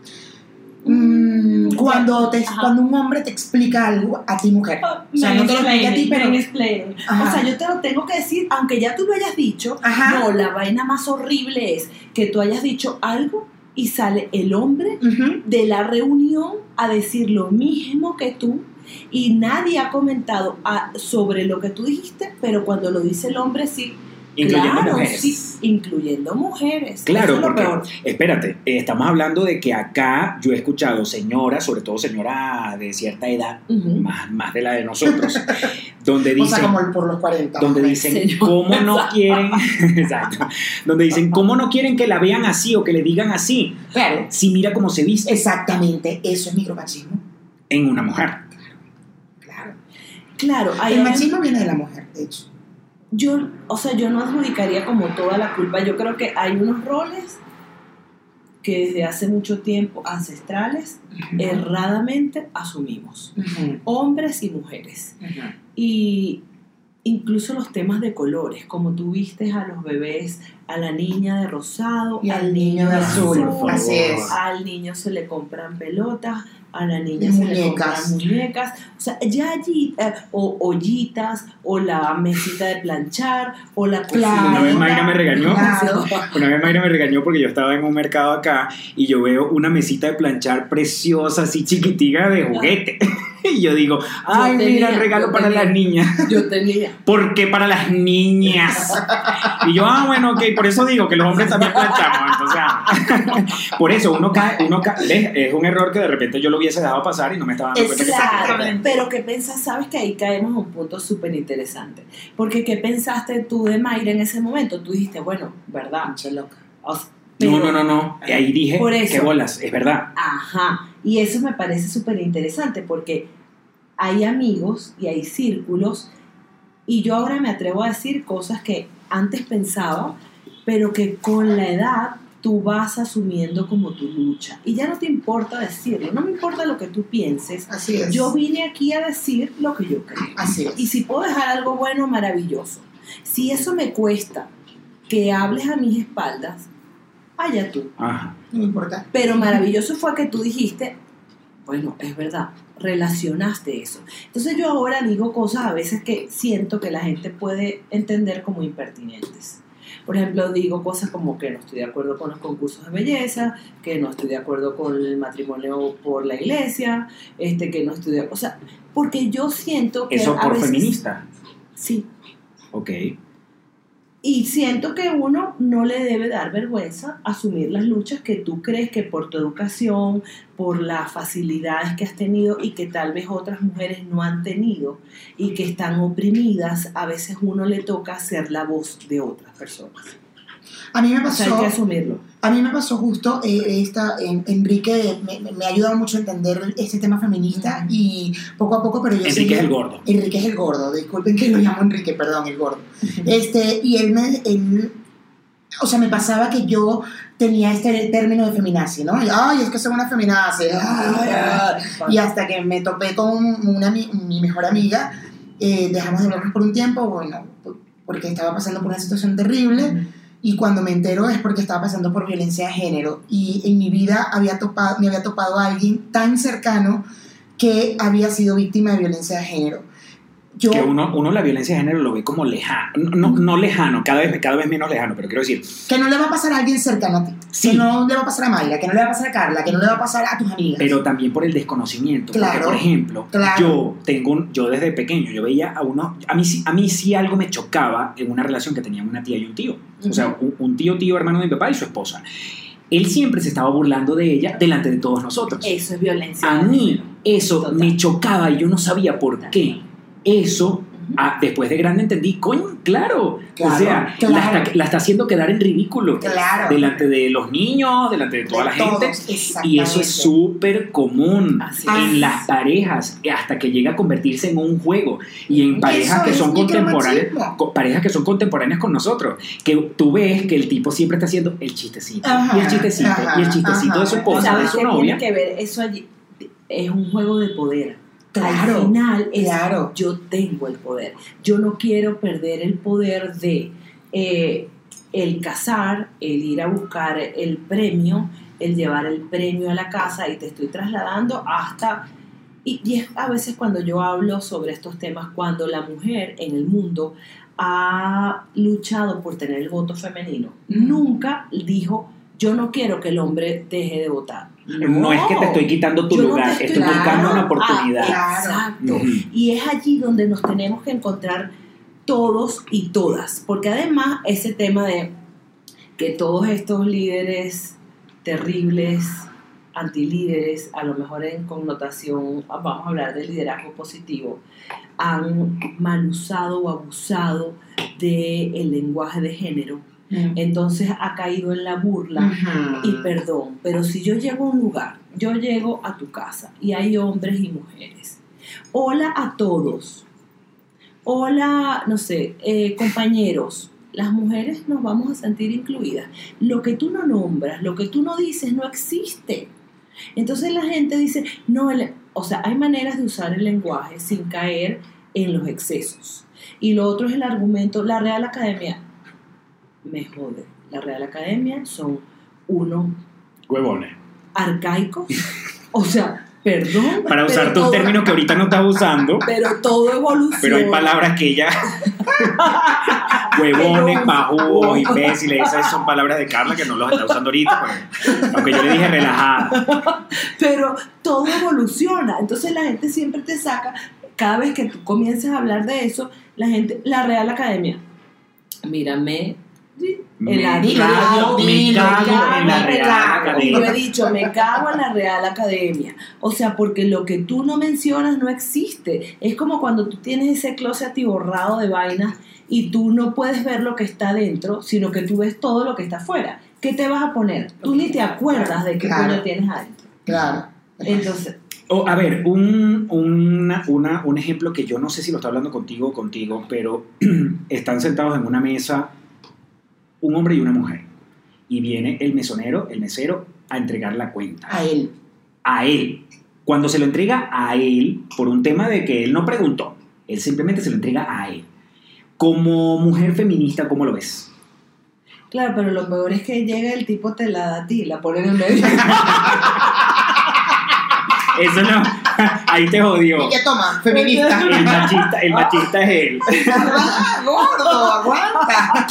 Mm, cuando, te, Ajá. cuando un hombre te explica algo a ti, mujer. Oh, O sea, no te lo explica a ti, pero-. O sea, yo te lo tengo que decir, aunque ya tú lo hayas dicho. Ajá. No, la vaina más horrible es que tú hayas dicho algo y sale el hombre de la reunión a decir lo mismo que tú y nadie ha comentado ah, sobre lo que tú dijiste, pero cuando lo dice el hombre sí. Incluyendo claro, mujeres. sí, incluyendo mujeres. Claro, es lo porque, peor. espérate, eh, estamos hablando de que acá yo he escuchado señoras, sobre todo señora de cierta edad, más, más de la de nosotros, donde O dicen, sea, como por los 40. donde dicen cómo no quieren, exacto, donde dicen cómo no quieren que la vean así o que le digan así, Claro. si mira cómo se viste Exactamente, eso es micromachismo. en una mujer. Claro. Claro, hay El machismo viene de la mujer, de hecho. Yo, o sea, yo no adjudicaría como toda la culpa. Yo creo que hay unos roles que desde hace mucho tiempo ancestrales erradamente asumimos, hombres y mujeres. Y incluso los temas de colores, como tú vistes a los bebés, a la niña de rosado, Y al niño de azul, así es. al niño se le compran pelotas, a la niña se le muñecas. compran muñecas, o sea, ya allí, eh, o ollitas, o la mesita de planchar, o la Claro. Una vez. Mayra me regañó. Claro. Una vez Mayra me regañó porque yo estaba en un mercado acá y yo veo una mesita de planchar preciosa, así chiquitica de juguete. Y yo digo, ay, tenía, mira el regalo yo para tenía. las niñas. Yo tenía. ¿Por qué para las niñas? Y yo, ah, bueno, ok, por eso digo que los hombres también planchamos. Entonces, por eso uno cae, uno cae, es un error que de repente yo lo hubiese dejado pasar y no me estaba dando cuenta que Claro, Exactamente. pero ¿qué pensas? Sabes que ahí caemos a un punto súper interesante. Porque ¿qué pensaste tú de Mayra en ese momento? Tú dijiste, bueno, ¿verdad? Pinche loca. O sea, No, pero- no, no, no. Y ahí dije, Por eso. qué bolas, es verdad. Ajá, y eso me parece súper interesante porque hay amigos y hay círculos y yo ahora me atrevo a decir cosas que antes pensaba, pero que con la edad tú vas asumiendo como tu lucha y ya no te importa decirlo, no me importa lo que tú pienses, Así es. yo vine aquí a decir lo que yo creo. Así es. Y si puedo dejar algo bueno, maravilloso. Si eso me cuesta que hables a mis espaldas, allá tú. Ajá. No me importa. Pero maravilloso fue que tú dijiste, bueno, es verdad, relacionaste eso. Entonces yo ahora digo cosas a veces que siento que la gente puede entender como impertinentes. Por ejemplo, digo cosas como que no estoy de acuerdo con los concursos de belleza, que no estoy de acuerdo con el matrimonio por la iglesia, este que no estoy de o sea, porque yo siento que Eso a por veces- feminista. Sí, Ok. Y siento que uno no le debe dar vergüenza asumir las luchas que tú crees que por tu educación, por las facilidades que has tenido y que tal vez otras mujeres no han tenido y que están oprimidas, a veces uno le toca ser la voz de otras personas. A mí me O sea, hay pasó, que asumirlo. a mí me pasó justo eh, esta, en- Enrique me, me- ha ayudado mucho a entender este tema feminista y poco a poco, pero yo Enrique es el gordo. Enrique es el gordo, disculpen que lo llamo Enrique, perdón, el gordo. Este, y él me, él- o sea, me pasaba que yo tenía este término de feminazi, ¿no? Y, ay, es que soy una feminazi. ay, ay. Y hasta que me topé con una, mi mejor amiga, eh, dejamos de hablarnos por un tiempo, bueno, porque estaba pasando por una situación terrible. Y cuando me entero es porque estaba pasando por violencia de género. Y en mi vida había topado, me había topado a alguien tan cercano que había sido víctima de violencia de género. Yo, Que uno, uno la violencia de género lo ve como lejano. No, no lejano, cada vez, cada vez menos lejano, pero quiero decir, que no le va a pasar a alguien cercano a ti. Sí. Que no le va a pasar a Mayra, que no le va a pasar a Carla, que no le va a pasar a tus amigas. pero también por el desconocimiento. Claro, Porque, por ejemplo, claro. yo tengo un- yo desde pequeño, yo veía a uno, a mí, sí- a mí sí algo me chocaba en una relación que tenía una tía y un tío. O sea, un, un tío, tío, hermano de mi papá y su esposa. Él siempre se estaba burlando de ella delante de todos nosotros. Eso es violencia. A mí eso Total. me chocaba y yo no sabía por qué. Eso Ah, después de grande entendí, coño, claro. Claro, o sea, claro. La, está, la está haciendo quedar en ridículo. Claro. Delante de los niños, delante de toda De la gente. Y eso es súper común Así es. en las parejas, hasta que llega a convertirse en un juego. Y en parejas Eso que son contemporáneas, parejas que son contemporáneas con nosotros, que tú ves que el tipo siempre está haciendo el chistecito, Ajá, y el chistecito, ajá, y el chistecito de su ajá. esposa, de ¿Sabes su novia. tiene que ver? Eso allí es un juego de poder. Claro, Al final es claro. yo tengo el poder. Yo no quiero perder el poder de eh, el cazar, el ir a buscar el premio, el llevar el premio a la casa y te estoy trasladando hasta... Y, y es a veces cuando yo hablo sobre estos temas, cuando la mujer en el mundo ha luchado por tener el voto femenino, nunca dijo, yo no quiero que el hombre deje de votar. No es que te estoy quitando tu no lugar, estoy buscando una oportunidad. Ah, exacto. Y es allí donde nos tenemos que encontrar todos y todas, porque además ese tema de que todos estos líderes terribles, antilíderes, a lo mejor en connotación, vamos a hablar de liderazgo positivo, han mal usado o abusado del lenguaje de género. Entonces ha caído en la burla y perdón, pero si yo llego a un lugar, yo llego a tu casa y hay hombres y mujeres. Hola a todos. Hola, no sé, eh, compañeros. Las mujeres nos vamos a sentir incluidas. Lo que tú no nombras, lo que tú no dices, no existe. Entonces la gente dice, no, el- o sea, hay maneras de usar el lenguaje sin caer en los excesos. Y lo otro es el argumento, la Real Academia, me jode, la Real Academia son unos Huevones. arcaicos, o sea, perdón. Para usar tus términos que ahorita no estás usando, Pero todo evoluciona. pero hay palabras que ella. Huevones, pajudos, imbéciles, esas son palabras de Carla que no los está usando ahorita, pues, aunque yo le dije relajada. Pero todo evoluciona. Entonces la gente siempre te saca, cada vez que tú comienzas a hablar de eso, la gente, la Real Academia, mírame. Me El cago, arcadio, me cago dilo, en la me Real cago. Y yo he Academia. dicho, me cago en la Real Academia. O sea, porque lo que tú no mencionas no existe. Es como cuando tú tienes ese closet atiborrado de vainas y tú no puedes ver lo que está dentro, sino que tú ves todo lo que está afuera. ¿Qué te vas a poner? Tú ni te acuerdas de qué Claro. coño tienes adentro. Claro. Entonces, Oh, a ver, un, una- una- un ejemplo que yo no sé si lo está hablando contigo o contigo, pero están sentados en una mesa un hombre y una mujer. Y viene el mesonero, el mesero, a entregar la cuenta. A él. A él. Cuando se lo entrega a él, por un tema de que él no preguntó, él simplemente se lo entrega a él. Como mujer feminista, ¿cómo lo ves? claro, pero lo peor es que llega el tipo te la da a ti, la pone en el medio. Eso no, ahí te jodió. ¿Y qué toma? Feminista. El machista, el machista es él. Ah, gordo, aguanta.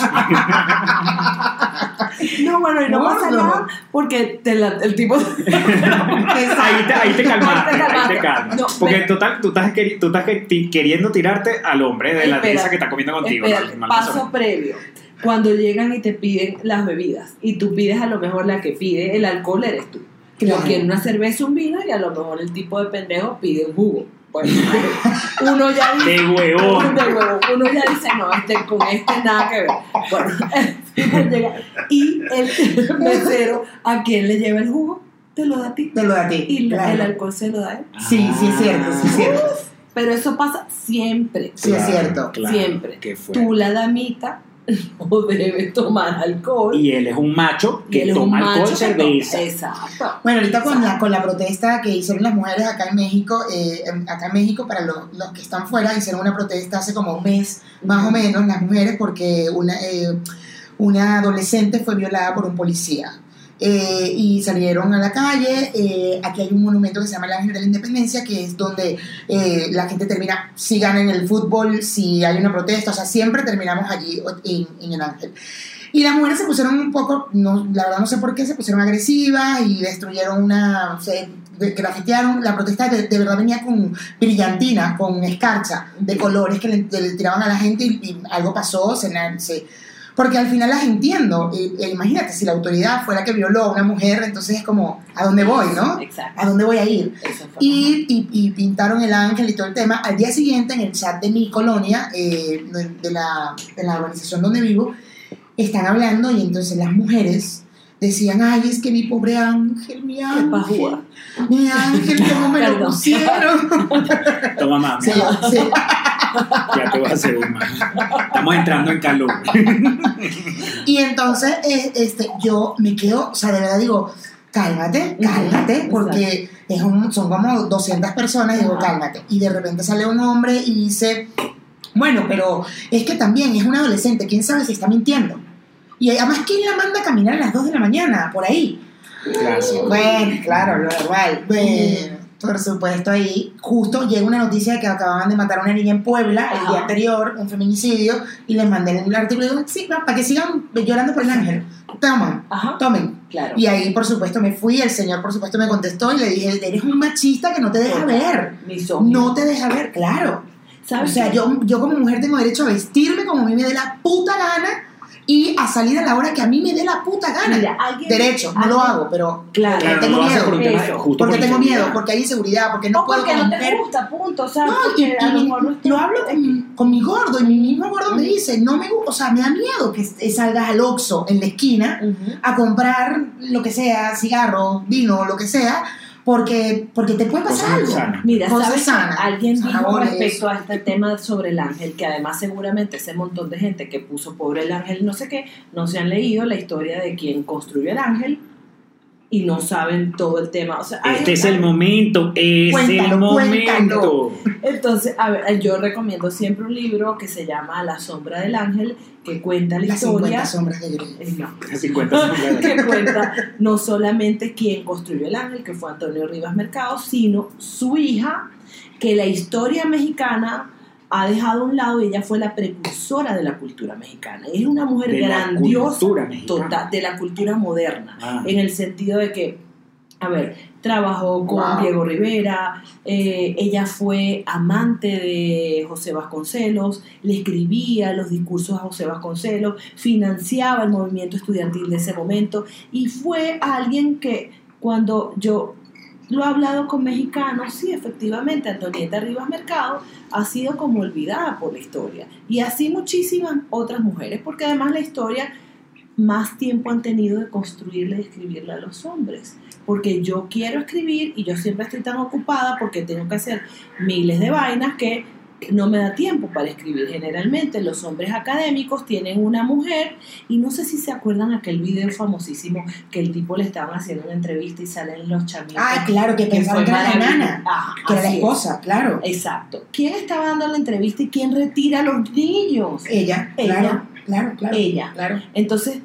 No, bueno, y no pasa nada porque te la- el tipo... Ahí te, ahí te calmaste, Ahí te ahí te calmaste. calmas. No, Porque total, tú estás, queri- tú estás queriendo tirarte al hombre de la mesa que está comiendo contigo. paso previo. Cuando llegan y te piden las bebidas y tú pides a lo mejor la que pide el alcohol eres tú. Claro. Yo quiero una cerveza, un vino y a lo mejor el tipo de pendejo pide un jugo. Bueno, uno ya dice, De huevón. de huevo, uno ya dice, no, este, con este nada que ver. Bueno, y el mesero, ¿a quién le lleva el jugo? Te lo da a ti. Te lo da a ti. Y claro. el alcohol se lo da a él. Sí, sí es cierto, sí es cierto. Pero eso pasa siempre. Sí, es cierto. Siempre. Tú, la damita, no debes tomar alcohol. Y él es un macho que toma macho alcohol, que cerveza. toma- Exacto. Bueno, ahorita con la, con la protesta que hicieron las mujeres acá en México, eh, acá en México, para los, los que están fuera, hicieron una protesta hace como un mes, más o menos, las mujeres, porque una, eh, una adolescente fue violada por un policía. Eh, y salieron a la calle. eh, aquí hay un monumento que se llama el Ángel de la Independencia, que es donde eh, la gente termina, si ganan el fútbol, si hay una protesta, o sea, siempre terminamos allí en, en el Ángel. Y las mujeres se pusieron un poco, no, la verdad no sé por qué, se pusieron agresivas y destruyeron una, se grafitearon. La protesta de, de verdad venía con brillantina, con escarcha de colores que le, le tiraban a la gente y, y algo pasó, se, se- Porque al final las entiendo. Imagínate, si la autoridad fue la que violó a una mujer, entonces es como, ¿a dónde voy, no? Exacto. ¿A dónde voy a ir? Y, y- y pintaron el ángel y todo el tema. Al día siguiente, en el chat de mi colonia, eh, de, la, de la organización donde vivo, están hablando y entonces las mujeres decían, ay, es que mi pobre ángel, mi ángel, mi ángel, cómo me lo pusieron. Toma mamá, Sí, sí. Ya te vas a hacer un mal. Estamos entrando en calor. Y entonces, eh, este, yo me quedo, o sea, de verdad digo, cálmate, cálmate, porque es un- son como 200 personas, y digo, cálmate. Y de repente sale un hombre y dice, bueno, pero es que también es un adolescente, quién sabe si está mintiendo. Y además, ¿quién la manda a caminar a las 2 de la mañana por ahí? Gracias. Bueno, claro, lo normal. Bueno, por supuesto, ahí justo llega una noticia de que acababan de matar a una niña en Puebla el día anterior, un feminicidio, y les mandé el artículo y digo, sí, para que sigan llorando por el ángel. Toman, Ajá, tomen. claro. Y ahí, por supuesto, me fui, el señor, por supuesto, me contestó y le dije, eres un machista que no te deja ver. Misógino. No te deja ver, claro. O ¿Sabes sea, qué? yo, yo como mujer tengo derecho a vestirme como a mí me dé la puta gana y a salir a la hora que a mí me dé la puta gana. Mira, alguien- Derecho, no lo hago, pero Claro, tengo no miedo. por un tema Eso. justo porque por tengo miedo, porque hay inseguridad, porque no o puedo porque no te gusta, punto. ¿sabes? No, Porque y, y lo mi- no hablo con, con mi gordo y mi mismo gordo me dice, no me gusta, o sea, me da miedo que est- salgas al Oxxo en la esquina Ujú. a comprar lo que sea, cigarro, vino, lo que sea, porque, porque te puede pasar algo. Mira, Cosas ¿sabes? qué? sanas, Alguien dijo respecto a este tema sobre el ángel, que además seguramente ese montón de gente que puso pobre el ángel, no sé qué, no se han leído la historia de quien construyó el ángel y no saben todo el tema. O sea, hay- Este es hay- el momento, es Cuéntalo, el cuéntalo. momento. Entonces, a ver, yo recomiendo siempre un libro que se llama La sombra del ángel, que cuenta la Las historia. 50 sombras de Grey. Eh, no. 50 sombras. que cuenta no solamente quién construyó el ángel, que fue Antonio Rivas Mercado, sino su hija, que la historia mexicana ha dejado a un lado y ella fue la precursora de la cultura mexicana. Es una mujer De grandiosa total, de la cultura moderna, Ah. en el sentido de que, a ver, trabajó con Wow. Diego Rivera, eh, ella fue amante de José Vasconcelos, le escribía los discursos a José Vasconcelos, financiaba el movimiento estudiantil de ese momento y fue alguien que cuando yo lo he hablado con mexicanos, sí, efectivamente, Antonieta Rivas Mercado ha sido como olvidada por la historia y así muchísimas otras mujeres, porque además la historia más tiempo han tenido de construirla y escribirla a los hombres. Porque yo quiero escribir y yo siempre estoy tan ocupada porque tengo que hacer miles de vainas que no me da tiempo para escribir. Generalmente los hombres académicos tienen una mujer y no sé si se acuerdan aquel video famosísimo que el tipo le estaban haciendo una entrevista y salen los chamitos. Ah, claro, que que pensaban fue que era la nana, Ajá, que era la es. esposa, claro. Exacto. ¿Quién estaba dando la entrevista y quién retira a los niños? Ella, Ella. claro, claro, claro. Ella. Claro. Entonces,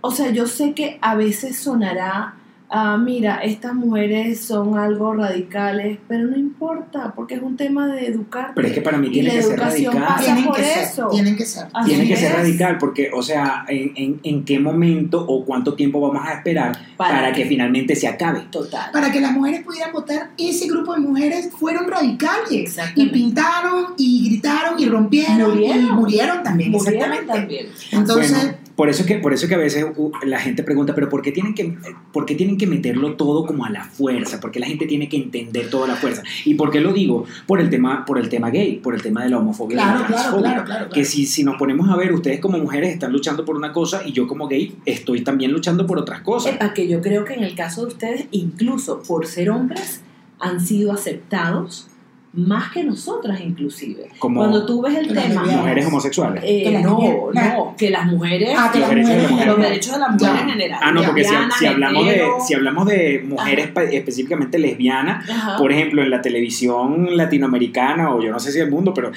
o sea, yo sé que a veces sonará, ah, mira, estas mujeres son algo radicales, pero no importa, porque es un tema de educar. Pero es que para mí tiene que ser educación radical. pasa Tienen por que ser, eso. tienen que ser. Así Tiene que ser radical porque, o sea, ¿en, en, en qué momento o cuánto tiempo vamos a esperar para, Para que que- finalmente se acabe? Total. Para que las mujeres pudieran votar, ese grupo de mujeres fueron radicales. Y pintaron, y gritaron, y rompieron, Murieron. y murieron también, Murieron exactamente. también. Entonces, Bueno, por eso que por eso que a veces uh, la gente pregunta, pero ¿por qué tienen que por qué tienen que meterlo todo como a la fuerza? ¿Por qué la gente tiene que entender toda la fuerza? ¿Y por qué lo digo? Por el tema por el tema gay, por el tema de la homofobia, y Claro, la claro, transfobia. claro, claro, claro. Que si si nos ponemos a ver, ustedes como mujeres están luchando por una cosa y yo como gay estoy también luchando por otras cosas. Epa, que yo creo que en el caso de ustedes, incluso por ser hombres, han sido aceptados más que nosotras inclusive. Como Cuando tú ves el Las tema... mujeres homosexuales. Eh, Que las no, mujeres- no, que las mujeres, Ah, que Los las derechos de mujeres, la mujer. los derechos de la mujer Ya. en general. Ah, no, porque si, hablamos de, si hablamos de mujeres específicamente lesbianas, ajá. por ejemplo, en la televisión latinoamericana o yo no sé si del mundo, pero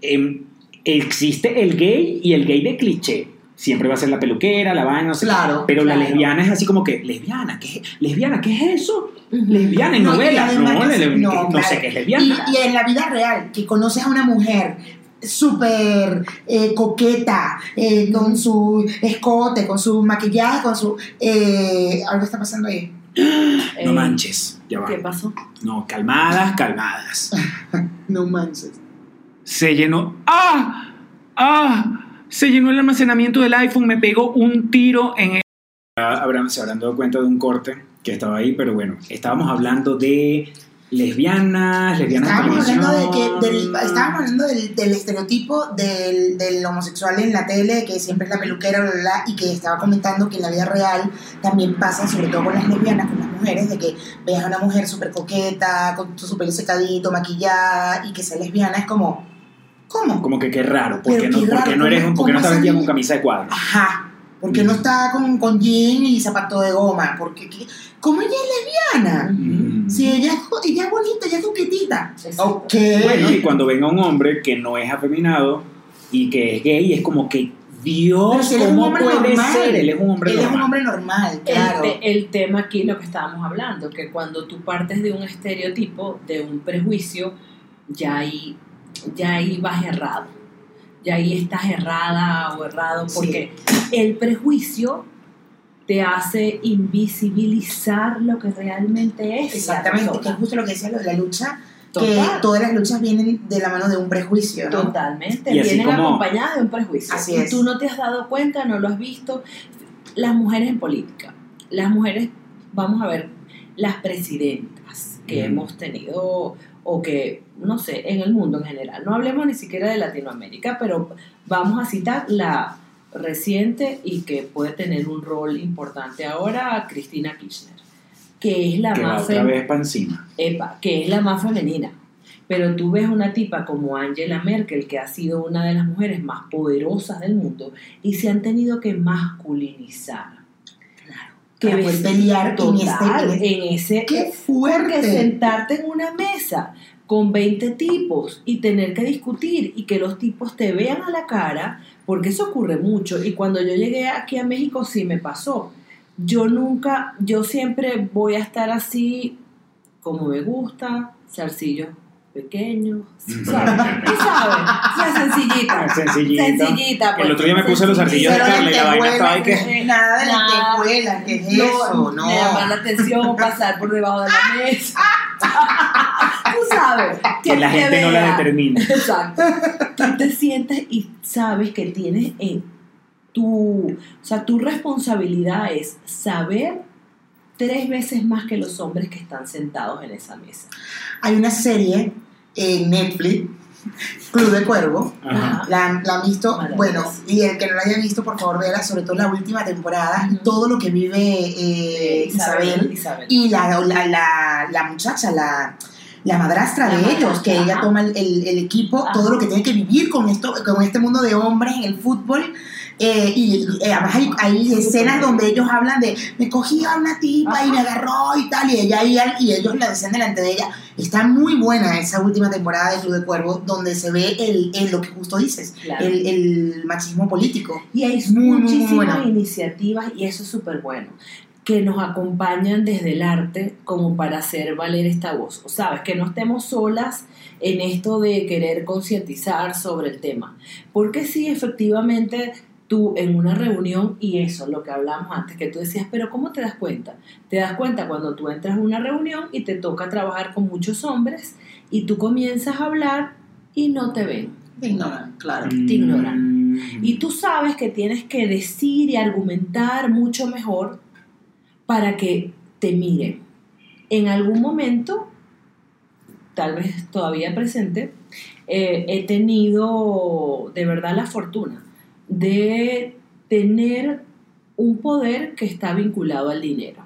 em, existe el gay y el gay de cliché. Siempre va a ser la peluquera, la vaina, no sé. Claro, Pero la lesbiana es así como que, lesbiana, ¿qué, es- lesbiana, ¿qué es eso? Lesbiana en No, y novela. además No, le- no, claro. sé qué es lesbiana. y, y en la vida real, que conoces a una mujer súper eh, coqueta, eh, con su escote, con su maquillaje, con su... eh, algo está pasando ahí. Eh, no manches, ya va. ¿Qué pasó? No, calmadas, calmadas. No manches. Se llenó. ¡Ah! ¡Ah! Se llenó el almacenamiento del iPhone, me pegó un tiro en el... Habrán, se habrán dado cuenta de un corte que estaba ahí, pero bueno, estábamos hablando de lesbianas, lesbianas en Estábamos hablando, de televisión. que, del, estábamos hablando del, del estereotipo del, del homosexual en la tele, que siempre es la peluquera, bla, bla, bla, y que estaba comentando que en la vida real también pasa, sobre todo con las lesbianas, con las mujeres, de que veas a una mujer súper coqueta, con su pelo secadito, maquillada, y que sea lesbiana es como, ¿cómo? Como que qué raro, ¿por Pero qué no, qué por qué raro, no eres, ¿cómo- por qué no estás vestida con camisa de cuadro? Ajá. porque no está con, con jean y zapato de goma? Porque, ¿qué? ¿Cómo ella es lesbiana? Mm. Si ella ella es bonita, ella es coquetita. Exacto. Ok. Bueno, y cuando venga un hombre que no es afeminado y que es gay, es como que Dios, si él es un ¿cómo hombre puede normal. ser? Él es un hombre Él es un normal. hombre normal, El, claro. te- el tema aquí, lo que estábamos hablando, que cuando tú partes de un estereotipo, de un prejuicio, ya ahí, ya ahí vas errado. Ya ahí estás errada o errado, Sí. porque el prejuicio te hace invisibilizar lo que realmente es. Exactamente, que es justo lo que decía lo de la lucha, Total. que todas las luchas vienen de la mano de un prejuicio, ¿no? Totalmente, vienen como- acompañadas de un prejuicio. Así y es. tú no te has dado cuenta, no lo has visto. Las mujeres en política, las mujeres, vamos a ver, las presidentas que Mm. hemos tenido o que, no sé, en el mundo en general. No hablemos ni siquiera de Latinoamérica, pero vamos a citar la reciente y que puede tener un rol importante ahora, Cristina Kirchner, que es la Que más otra vez para encima. Epa, que es la más femenina. Pero tú ves una tipa como Angela Merkel, que ha sido una de las mujeres más poderosas del mundo, y se han tenido que masculinizar. Que Para poder pelear en total, este- en ese... ¡Qué Porque fuerte! sentarte en una mesa con 20 tipos y tener que discutir y que los tipos te vean a la cara, porque eso ocurre mucho. Y cuando yo llegué aquí a México sí me pasó. Yo nunca, yo siempre voy a estar así como me gusta, zarcillos pequeños. ¿sabes? Tú sabes, o sea, sencillita. Sencillita. Sencillita. pues, El otro día me puse los zarcillos de Carla y la vaina estaba ahí que... Nada de Nada. lentejuelas, ¿qué es eso? No. Me llama la atención pasar por debajo de la mesa. Tú sabes. Que la te gente no la determina. Exacto. Tú te sientes y sabes que tienes en tu, o sea, tu responsabilidad es saber tres veces más que los hombres que están sentados en esa mesa. Hay una serie en Netflix, Club de Cuervo. Ajá. La, la han visto, bueno, y el que no la haya visto, por favor, véala, sobre todo la última temporada, todo lo que vive eh, Isabel, Isabel. y la, la, la, la muchacha, la, la madrastra La de ellos, que ella toma el, el- el equipo, Ajá. todo lo que tiene que vivir con esto, con este mundo de hombres en el fútbol. Eh, y eh, además hay, hay escenas donde ellos hablan de me cogí a una tipa y me agarró y tal, y ella y, ellos la decían delante de ella. Está muy buena esa última temporada de Club de Cuervo, donde se ve el, el- lo que justo dices, Claro. el, el machismo político. Y hay Muy, muy, muy muchísimas iniciativas y eso es súper bueno que nos acompañan desde el arte como para hacer valer esta voz. O sabes, que no estemos solas en esto de querer concientizar sobre el tema. Porque sí, efectivamente, tú en una reunión, y eso, lo que hablamos antes, que tú decías, pero ¿cómo te das cuenta? Te das cuenta cuando tú entras a una reunión y te toca trabajar con muchos hombres y tú comienzas a hablar y no te ven. Te ignoran, claro. te ignoran. Mm. Y tú sabes que tienes que decir y argumentar mucho mejor para que te miren. En algún momento, tal vez todavía presente, eh, he tenido de verdad la fortuna de tener un poder que está vinculado al dinero.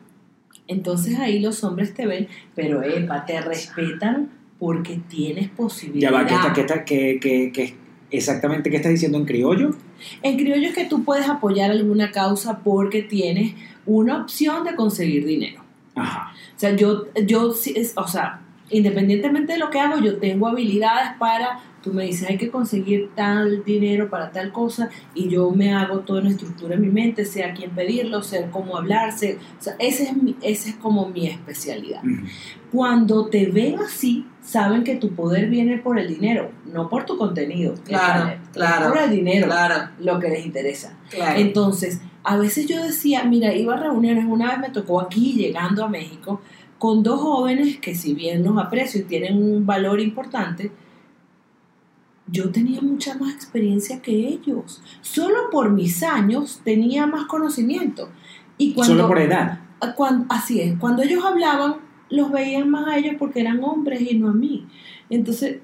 Entonces ahí los hombres te ven, pero epa, te respetan porque tienes posibilidad. Ya va, ¿qué está, está, exactamente qué estás diciendo en criollo? En criollo es que tú puedes apoyar alguna causa porque tienes una opción de conseguir dinero. Ajá. O sea, yo, yo, o sea, independientemente de lo que hago, yo tengo habilidades para, tú me dices, hay que conseguir tal dinero para tal cosa, y yo me hago toda una estructura en mi mente, sé a quién pedirlo, sé cómo hablarse, o sea, ese es, mi, ese es como mi especialidad. Cuando te ven así, saben que tu poder viene por el dinero, no por tu contenido. Claro, Es claro, Por el dinero, Claro, lo que les interesa. claro. Entonces, a veces yo decía, mira, iba a reuniones, una vez me tocó aquí llegando a México con dos jóvenes que si bien los aprecio y tienen un valor importante, yo tenía mucha más experiencia que ellos. Solo por mis años tenía más conocimiento. Y cuando, Solo por edad. cuan- así es, cuando ellos hablaban, los veían más a ellos porque eran hombres y no a mí. Entonces,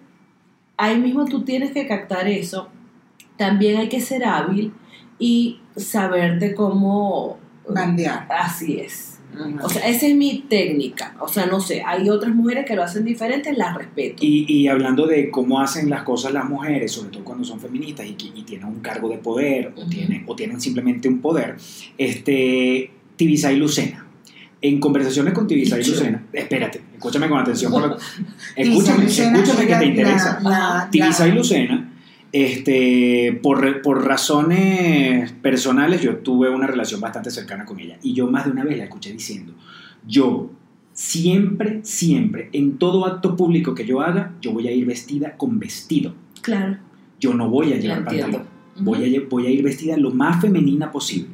ahí mismo tú tienes que captar eso. También hay que ser hábil y saberte cómo... Bandear. Así es. O sea, esa es mi técnica. O sea, no sé, hay otras mujeres que lo hacen diferente, las respeto. Y, y hablando de cómo hacen las cosas las mujeres, sobre todo cuando son feministas y, y tienen un cargo de poder o, tienen, o tienen simplemente un poder, este, Tibisay Lucena. En conversaciones con Tibisay. Lucena, espérate, escúchame con atención. por lo- escúchame, escúchame es que te interesa. Tibisay Lucena, este, por, por razones personales, yo tuve una relación bastante cercana con ella. Y yo más de una vez la escuché diciendo, yo siempre, siempre, en todo acto público que yo haga, yo voy a ir vestida con vestido. Claro, Yo no voy a llevar pantalón. Voy a, voy a ir vestida lo más femenina posible.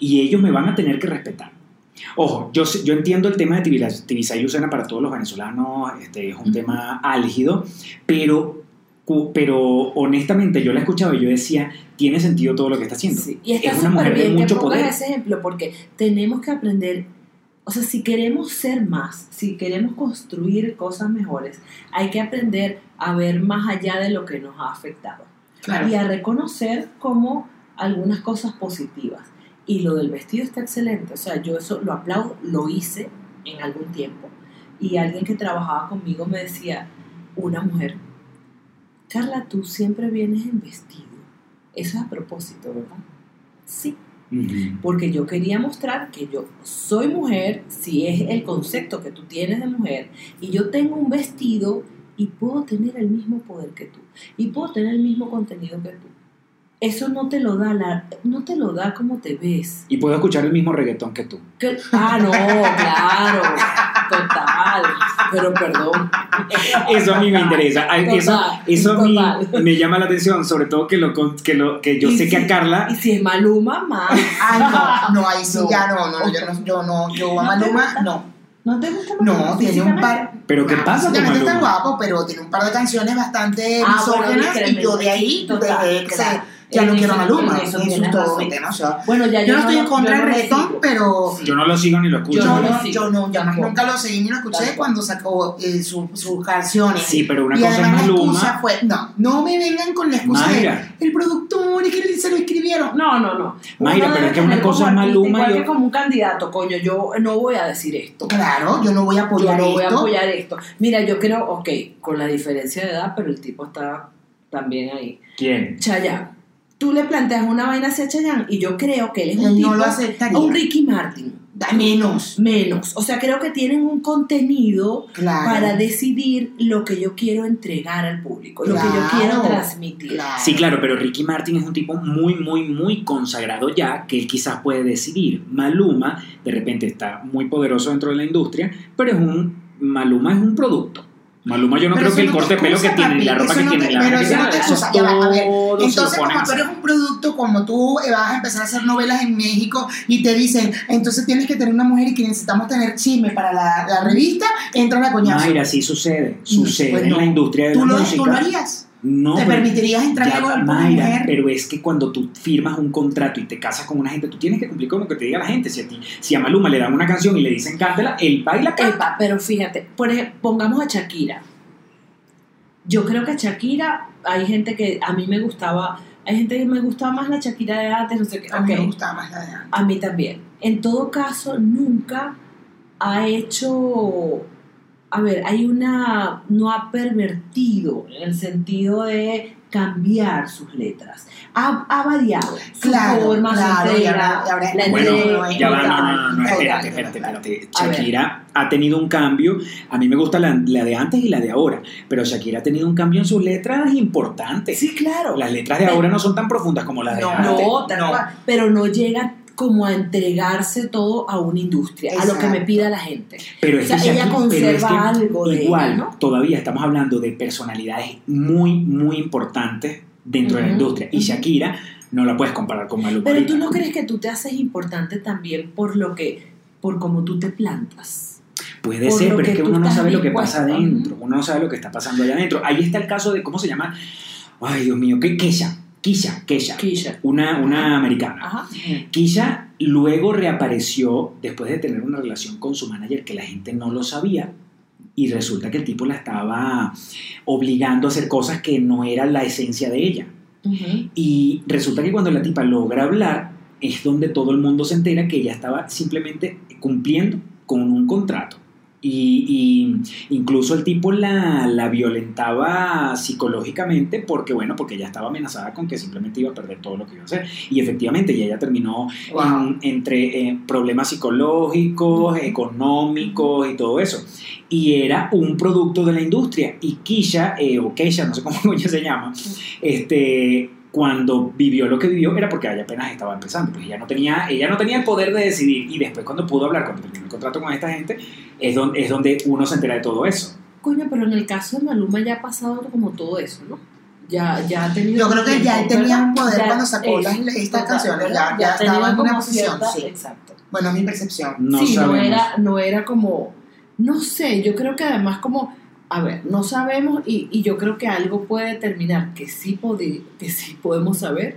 Y ellos me van a tener que respetar. Ojo, yo, yo entiendo el tema de Tibisay Lucena para todos los venezolanos, este, es un Ujú. tema álgido, pero, pero honestamente yo la escuchaba y yo decía, tiene sentido todo lo que está haciendo. Sí, Y está es una mujer de bien que mucho pongas poder. ese ejemplo porque tenemos que aprender, o sea, si queremos ser más, si queremos construir cosas mejores, hay que aprender a ver más allá de lo que nos ha afectado Claro. y a reconocer como algunas cosas positivas. Y lo del vestido está excelente, o sea, yo eso lo aplaudo, lo hice en algún tiempo. Y alguien que trabajaba conmigo me decía, una mujer, Carla, tú siempre vienes en vestido. Eso es a propósito, ¿verdad? Sí, porque yo quería mostrar que yo soy mujer, si es el concepto que tú tienes de mujer, y yo tengo un vestido y puedo tener el mismo poder que tú, y puedo tener el mismo contenido que tú. Eso no te lo da la, no te lo da como te ves. Y puedo escuchar el mismo reggaetón que tú. Que- ah, no, claro, total, pero perdón. Eso a mí me interesa. Ay, Eso, Total, eso a mí total. me llama la atención, sobre todo que, lo, con- que, lo, que yo sé que si- a Carla... Y si es Maluma, más. Ay, no, no, ahí sí No. ya no, no, no, yo no, yo no, yo a ¿No te Maluma, no. ¿No te gusta Maluma? No, tiene un par. Pero ¿qué pasa con Físicamente está Maluma? guapo, pero tiene un par de canciones bastante Ah, bueno, misógenas discremen- y yo de ahí total, dejé que claro. se- ya no quiero a eso- Maluma. eso Eso es todo razón. un tema. O sea, Bueno, ya yo no estoy en contra yo del reggaetón, pero Yo no lo sigo ni lo escucho. Yo yo no yo no, yo nunca lo seguí ni lo escuché Tampoco. cuando sacó eh, su- sus canciones. Sí, pero una y cosa es además la excusa Maluma. fue, no, no me vengan con la excusa Mayra. de el productor y que se lo escribieron. No, no, no. Mayra, Uno pero es que una cosa es Maluma Igual y que como un candidato, coño, yo no voy a decir esto. Claro, yo no voy a Yo apoyar no voy a esto. apoyar esto. Mira, yo creo, ok, con la diferencia de edad, pero el tipo está también ahí. ¿Quién? Chayanne. Tú le planteas una vaina hacia Chayanne y yo creo que él es un Él tipo, no lo aceptaría. un Ricky Martin. Da menos. Menos. O sea, creo que tienen un contenido Claro. para decidir lo que yo quiero entregar al público, lo que yo quiero transmitir. Claro. Sí, claro, pero Ricky Martin es un tipo muy, muy, muy consagrado ya, que él quizás puede decidir. Maluma, de repente, está muy poderoso dentro de la industria, pero es un. Maluma es un producto. Maluma, yo no Pero creo que el corte de pelo que tiene y la ropa que no tiene te- la pero eso no te excusa, ya va, a ver. Entonces, como tú eres un producto, como tú eh, vas a empezar a hacer novelas en México y te dicen, entonces tienes que tener una mujer y que necesitamos tener chisme para la, la revista, entra la coñazo. Mayra, sí sucede. Sucede Pues en la industria de ¿Tú la lo, música. ¿Tú lo harías? No, ¿Te permitirías entrar Ya, a golpe Mayra, mujer? pero es que cuando tú firmas un contrato y te casas con una gente, tú tienes que cumplir con lo que te diga la gente. Si a, ti, si a Maluma le dan una canción y le dicen cántela, él baila canta. Epa, pero fíjate, por ejemplo, pongamos a Shakira. Yo creo que Shakira, hay gente que a mí me gustaba, hay gente que me gustaba más la Shakira de antes, no sé qué. A mí me gustaba más la de antes. A mí también. En todo caso, nunca ha hecho, a ver, hay una, no ha pervertido en el sentido de cambiar sus letras. Ha, ha variado su Claro, forma, claro, su y entrega, ahora- y ahora Bueno, entrega, ya va, no, no, no, no, espérate, espérate, espérate. Shakira ha tenido un cambio. A mí me gusta la, la de antes y la de ahora, pero Shakira ha tenido un cambio en sus letras importante. Sí, claro. Las letras de ahora no son tan profundas como las de No, antes. No, tal no. cual, pero no llega como a entregarse todo a una industria, a lo que me pida la gente. Pero es O sea, que ella conserva pero es que algo de igual, ella, ¿no? todavía estamos hablando de personalidades muy, muy importantes dentro de la industria. Y. Shakira no la puedes comparar con Maluma. Pero tú no crees que tú te haces importante también por lo que, por cómo tú te plantas. Puede por ser, pero es que uno no sabe lo que pasa adentro. Uno no sabe lo que está pasando allá adentro. Ahí está el caso de, ¿cómo se llama? Ay, Dios mío, ¿qué? Keisha. Keisha, Keisha. Keisha. Una, una americana. Ajá. Keisha luego reapareció después de tener una relación con su manager que la gente no lo sabía. Y resulta que el tipo la estaba obligando a hacer cosas que no eran la esencia de ella. Y resulta que cuando la tipa logra hablar, es donde todo el mundo se entera que ella estaba simplemente cumpliendo con un contrato. Y, y incluso el tipo la, la violentaba psicológicamente porque, bueno, porque ella estaba amenazada con que simplemente iba a perder todo lo que iba a hacer. Y efectivamente, y ella terminó Wow. en- entre eh, problemas psicológicos, económicos y todo eso. Y era un producto de la industria. Y Kisha, eh, o Keisha, no sé cómo ella se llama, este, cuando vivió lo que vivió era porque ella apenas estaba empezando. Pues ella no tenía, ella no tenía el poder de decidir. Y después cuando pudo hablar, cuando terminó el contrato con esta gente, es donde, es donde uno se entera de todo eso. Coño, pero en el caso de Maluma ya ha pasado como todo eso, ¿no? Ya, ya ha tenido. Yo creo que ya él tenía ¿verdad? un poder Ya, cuando sacó eh, las- estas canciones, ya- ya estaba en una posición, cierta- sí. Exacto. Bueno, es mi percepción. No sí, no sabemos. era, no era como, no sé, yo creo que además como, a ver, no sabemos y, y yo creo que algo puede determinar que sí, que sí podemos saber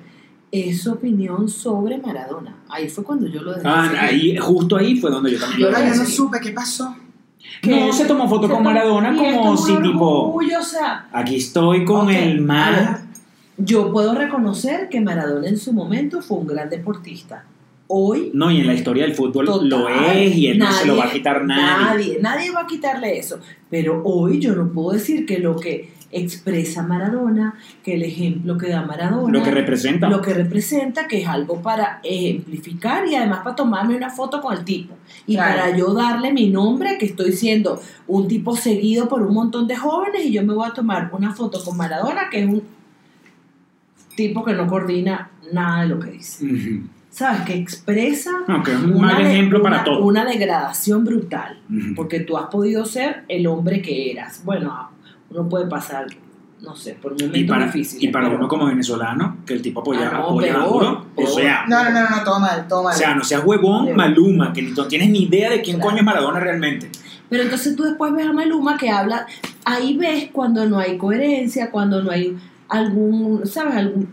es su opinión sobre Maradona. Ahí fue cuando yo lo dejé. Ah, ahí, justo ahí fue donde yo también Yo lo Ay, yo no supe qué pasó. No, se tomó foto se con tomó- Maradona como si tipo, orgullo, o sea, aquí estoy con el ver, Yo puedo reconocer que Maradona en su momento fue un gran deportista. Hoy No, y en la historia del fútbol Total. lo es y él no se lo va a quitar nadie. Nadie, nadie va a quitarle eso. Pero hoy yo no puedo decir que lo que expresa Maradona, que el ejemplo que da Maradona, Lo que representa. lo que representa, que es algo para ejemplificar y además para tomarme una foto con el tipo. Y Claro. para yo darle mi nombre, que estoy siendo un tipo seguido por un montón de jóvenes, y yo me voy a tomar una foto con Maradona, que es un tipo que no coordina nada de lo que dice. ¿Sabes? Que expresa es un una mal de- ejemplo para una- todo. Una degradación brutal. Ujú. Porque tú has podido ser el hombre que eras. Bueno, uno puede pasar, no sé, por momentos Y para, difíciles. y para pero- uno como venezolano, que el tipo apoya, Ah, no, apoya peor, duro, o peor. sea, No, no, no, no, todo mal, todo o mal. sea, no seas huevón, Peor. Maluma, que ni no tienes ni idea de quién Claro. coño es Maradona realmente. Pero entonces tú después ves a Maluma que habla, ahí ves cuando no hay coherencia, cuando no hay algún, ¿sabes? Algún,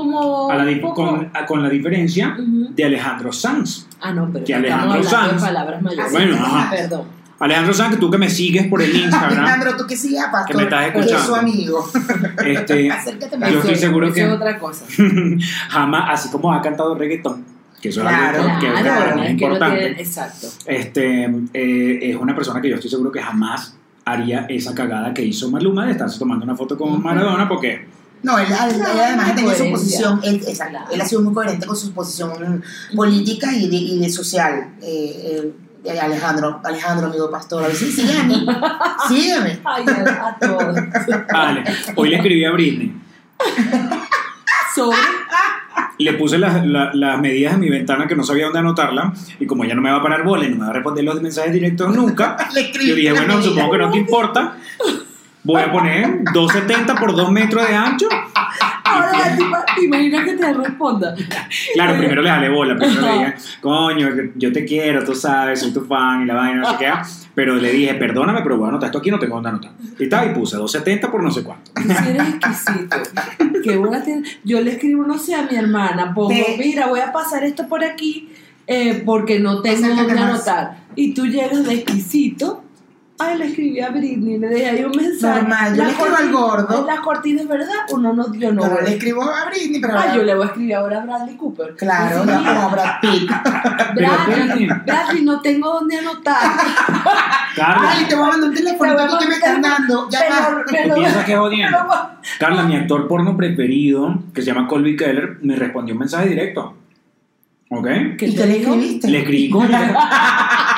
como A la un di- poco- con, a- con la diferencia de Alejandro Sanz. Ah, no, pero que Alejandro Sanz- de palabras mayores. Bueno, ajá. Perdón. Alejandro Sanz, tú que me sigues por el Instagram, Alejandro, tú que a pastor. Que me estás que es su escuchando. amigo. este, Acércate Yo estoy seguro eso que- es otra cosa. jamás, así como ha cantado reggaetón, que eso Claro, es algo que, que para mí es es que no importante. tienen- exacto. este, eh, es una persona que yo estoy seguro que jamás haría esa cagada que hizo Maluma de estarse tomando una foto con. Maradona porque No, él, él- él además ha tenido su posición, él, exacto, Claro. él ha sido muy coherente con su posición política y de, y de social. Eh, eh, Alejandro, Alejandro, amigo pastor, a ver si sígueme, sígueme. Ay, a, todos. vale, hoy le escribí a Britney Sobre le puse las, la- las medidas de mi ventana que no sabía dónde anotarla y como ella no me va a parar bola y no me va a responder los mensajes directos nunca Le escribí yo dije bueno supongo que no te importa voy a poner 270 por 2 metros de ancho Ahora la tipa, ¿te imaginas que te responda? Claro, primero le dale bola, primero le dije, coño, yo te quiero, tú sabes, soy tu fan y la vaina, no sé qué. Pero le dije, perdóname, pero voy a anotar esto aquí, no tengo dónde anotar. Y tal, y puse 270 por no sé cuánto. Sí eres exquisito. Qué buena. Yo le escribo, no sé, a mi hermana, pongo, mira, voy a pasar esto por aquí eh, porque no tengo dónde anotar. Y tú llegas de exquisito. Ay, le escribí a Britney, le dejé ahí un mensaje. Normal, yo Las le escribo al cortinas- gordo. Las cortinas, ¿verdad? Uno no, yo no. Pero le escribo a Britney, pero Ah, yo le voy a escribir ahora a Bradley Cooper. claro, no a Brad Pitt. Bradley. Bradley, no tengo dónde anotar. Carla, Ay, te voy a mandar un teléfono que me un dando. Ya Pero- va. pero- ¿tú piensas que es jodiendo? Carla, mi actor porno preferido, que se llama Colby Keller, me respondió un mensaje directo. ¿Ok? ¿Qué ¿Y te le escribiste? Le escribí con...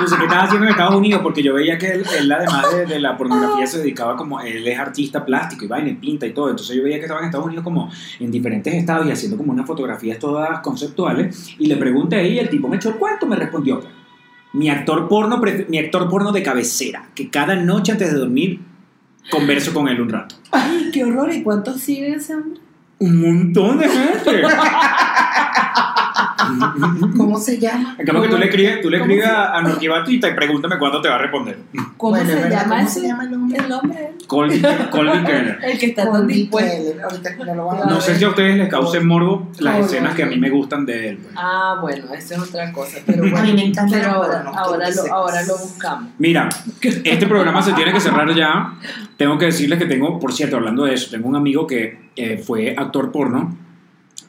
Le puse que estaba haciendo en Estados Unidos porque yo veía que él, él, además de, de la pornografía se dedicaba como él es artista plástico y vaina y pinta y todo entonces yo veía que estaba en Estados Unidos como en diferentes estados y haciendo como unas fotografías todas conceptuales y le pregunté y el tipo me echó el cuento me respondió mi actor porno mi actor porno de cabecera que cada noche antes de dormir converso con él un rato Ay, qué horror. ¿Y cuántos siguen ese hombre? un montón de gente ¿Cómo se llama? En cambio que tú le escribes, tú le ¿Cómo escribes se- a Norquibati y te pregúntame cuándo te va a responder. ¿Cómo Bueno, se verdad, llama ¿cómo ese? se llama el hombre? El. Colby, Colby Keller. El que está tan dispuesto. No lo vamos a A No sé si a ustedes les causen morbo las Colby. escenas que a mí me gustan de él. pues. Ah, bueno, esa es otra cosa. Pero A mí bueno, me encanta pero ahora, ahora, lo, ahora lo buscamos. Mira, este programa se tiene que cerrar ya. Tengo que decirles que tengo, por cierto, hablando de eso, tengo un amigo que eh, fue actor porno,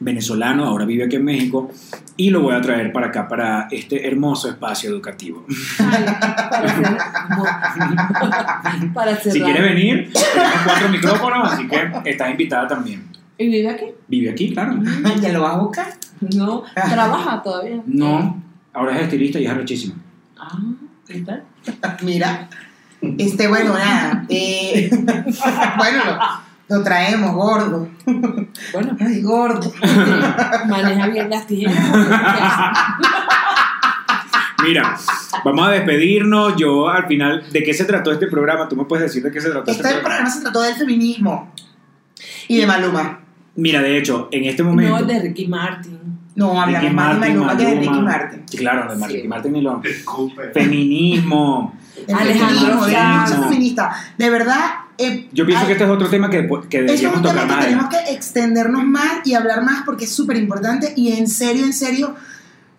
venezolano, ahora vive aquí en México, y lo voy a traer para acá, para este hermoso espacio educativo. Ay, para cerrar. Si quiere venir, tenemos cuatro micrófonos, así que estás invitada también. ¿Y vive aquí? ¿Vive aquí? Claro. ¿Ya lo vas a buscar? No, trabaja todavía. No, ahora es estilista y es arrechísimo. Ah, ¿qué tal? Mira, este, bueno, nada. eh, bueno, lo traemos gordo. Bueno, Ay, gordo. maneja bien las tijeras. Mira, vamos a despedirnos. Yo al final, ¿de qué se trató este programa? Tú me puedes decir de qué se trató este, Este programa. programa se trató del feminismo y de Maluma. Mira, de hecho, en este momento. No, de Ricky Martin. No, hablamos Ricky más de Martin, Maluma que de Ricky. Martin. Sí, claro, de Sí. Ricky Martin y lo. Feminismo. Alejandro feminismo, de feminista. De verdad. Eh, Yo pienso hay- que este es otro tema que, que es deberíamos un tocar tema que tenemos que extendernos más y hablar más porque es súper importante y en serio, en serio,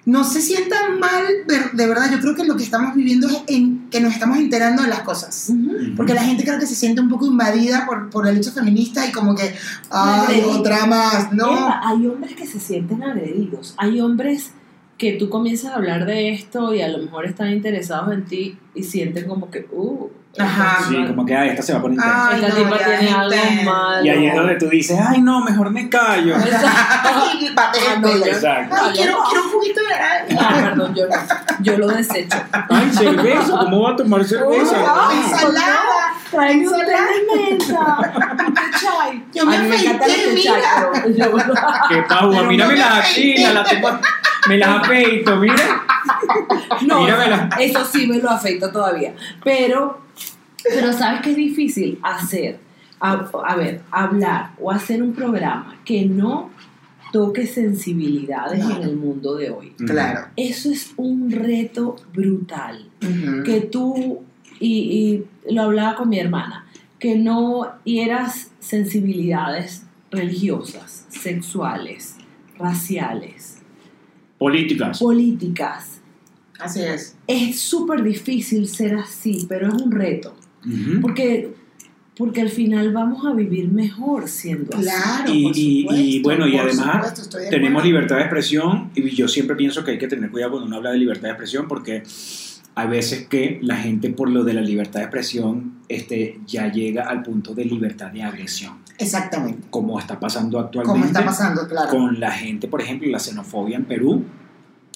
no se sientan mal, de, de verdad, yo creo que lo que estamos viviendo es en, que nos estamos enterando de las cosas. Ujú. Porque la gente creo que se siente un poco invadida por, por el hecho feminista y como que, ay, otra más, ¿no? Eva, hay hombres que se sienten agredidos. Hay hombres que tú comienzas a hablar de esto y a lo mejor están interesados en ti y sienten como que, uh, Ajá. Sí, como que ah, esta se va a poner intensa. Ay, esta no, tipa ya, tiene gente. algo malo. Y ahí es donde tú dices, ay, no, mejor me callo. Y bate el Ah, no, pelo. yo- Exacto. Ay, quiero, quiero un juguito de naranja. Ah, perdón, yo, no. yo lo desecho. Ay, cerveza, ¿cómo va a tomar cerveza? Ay, No. ensalada. Tráeme un té de menta, un té chai. Yo me a mí me encanta el afeité, té chai, pero yo Qué pavo, mírame las axilas, las tengo- me las afeito, mira. No, Míramela. eso sí me lo afecta todavía. Pero, pero ¿sabes qué es difícil hacer? A, a ver, hablar o hacer un programa que no toque sensibilidades Claro. en el mundo de hoy. Claro. Eso es un reto brutal. Que tú, y, y lo hablaba con mi hermana, que no hieras sensibilidades religiosas, sexuales, raciales, Políticas. políticas. Así es. Es súper difícil ser así, pero es un reto. Ujú. Porque, porque al final vamos a vivir mejor siendo así. Claro, Y- por y- y supuesto, bueno, y además supuesto, Tenemos libertad de expresión y yo siempre pienso que hay que tener cuidado cuando uno habla de libertad de expresión porque hay veces que la gente por lo de la libertad de expresión este, ya llega al punto de libertad de agresión, Exactamente. como está pasando actualmente Como está pasando, claro. con la gente, por ejemplo, la xenofobia en Perú.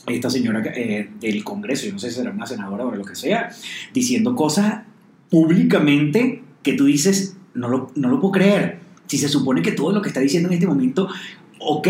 Esta señora eh, del Congreso, yo no sé si será una senadora o lo que sea, diciendo cosas públicamente que tú dices, no lo, no lo puedo creer. Si se supone que todo lo que está diciendo en este momento, ok,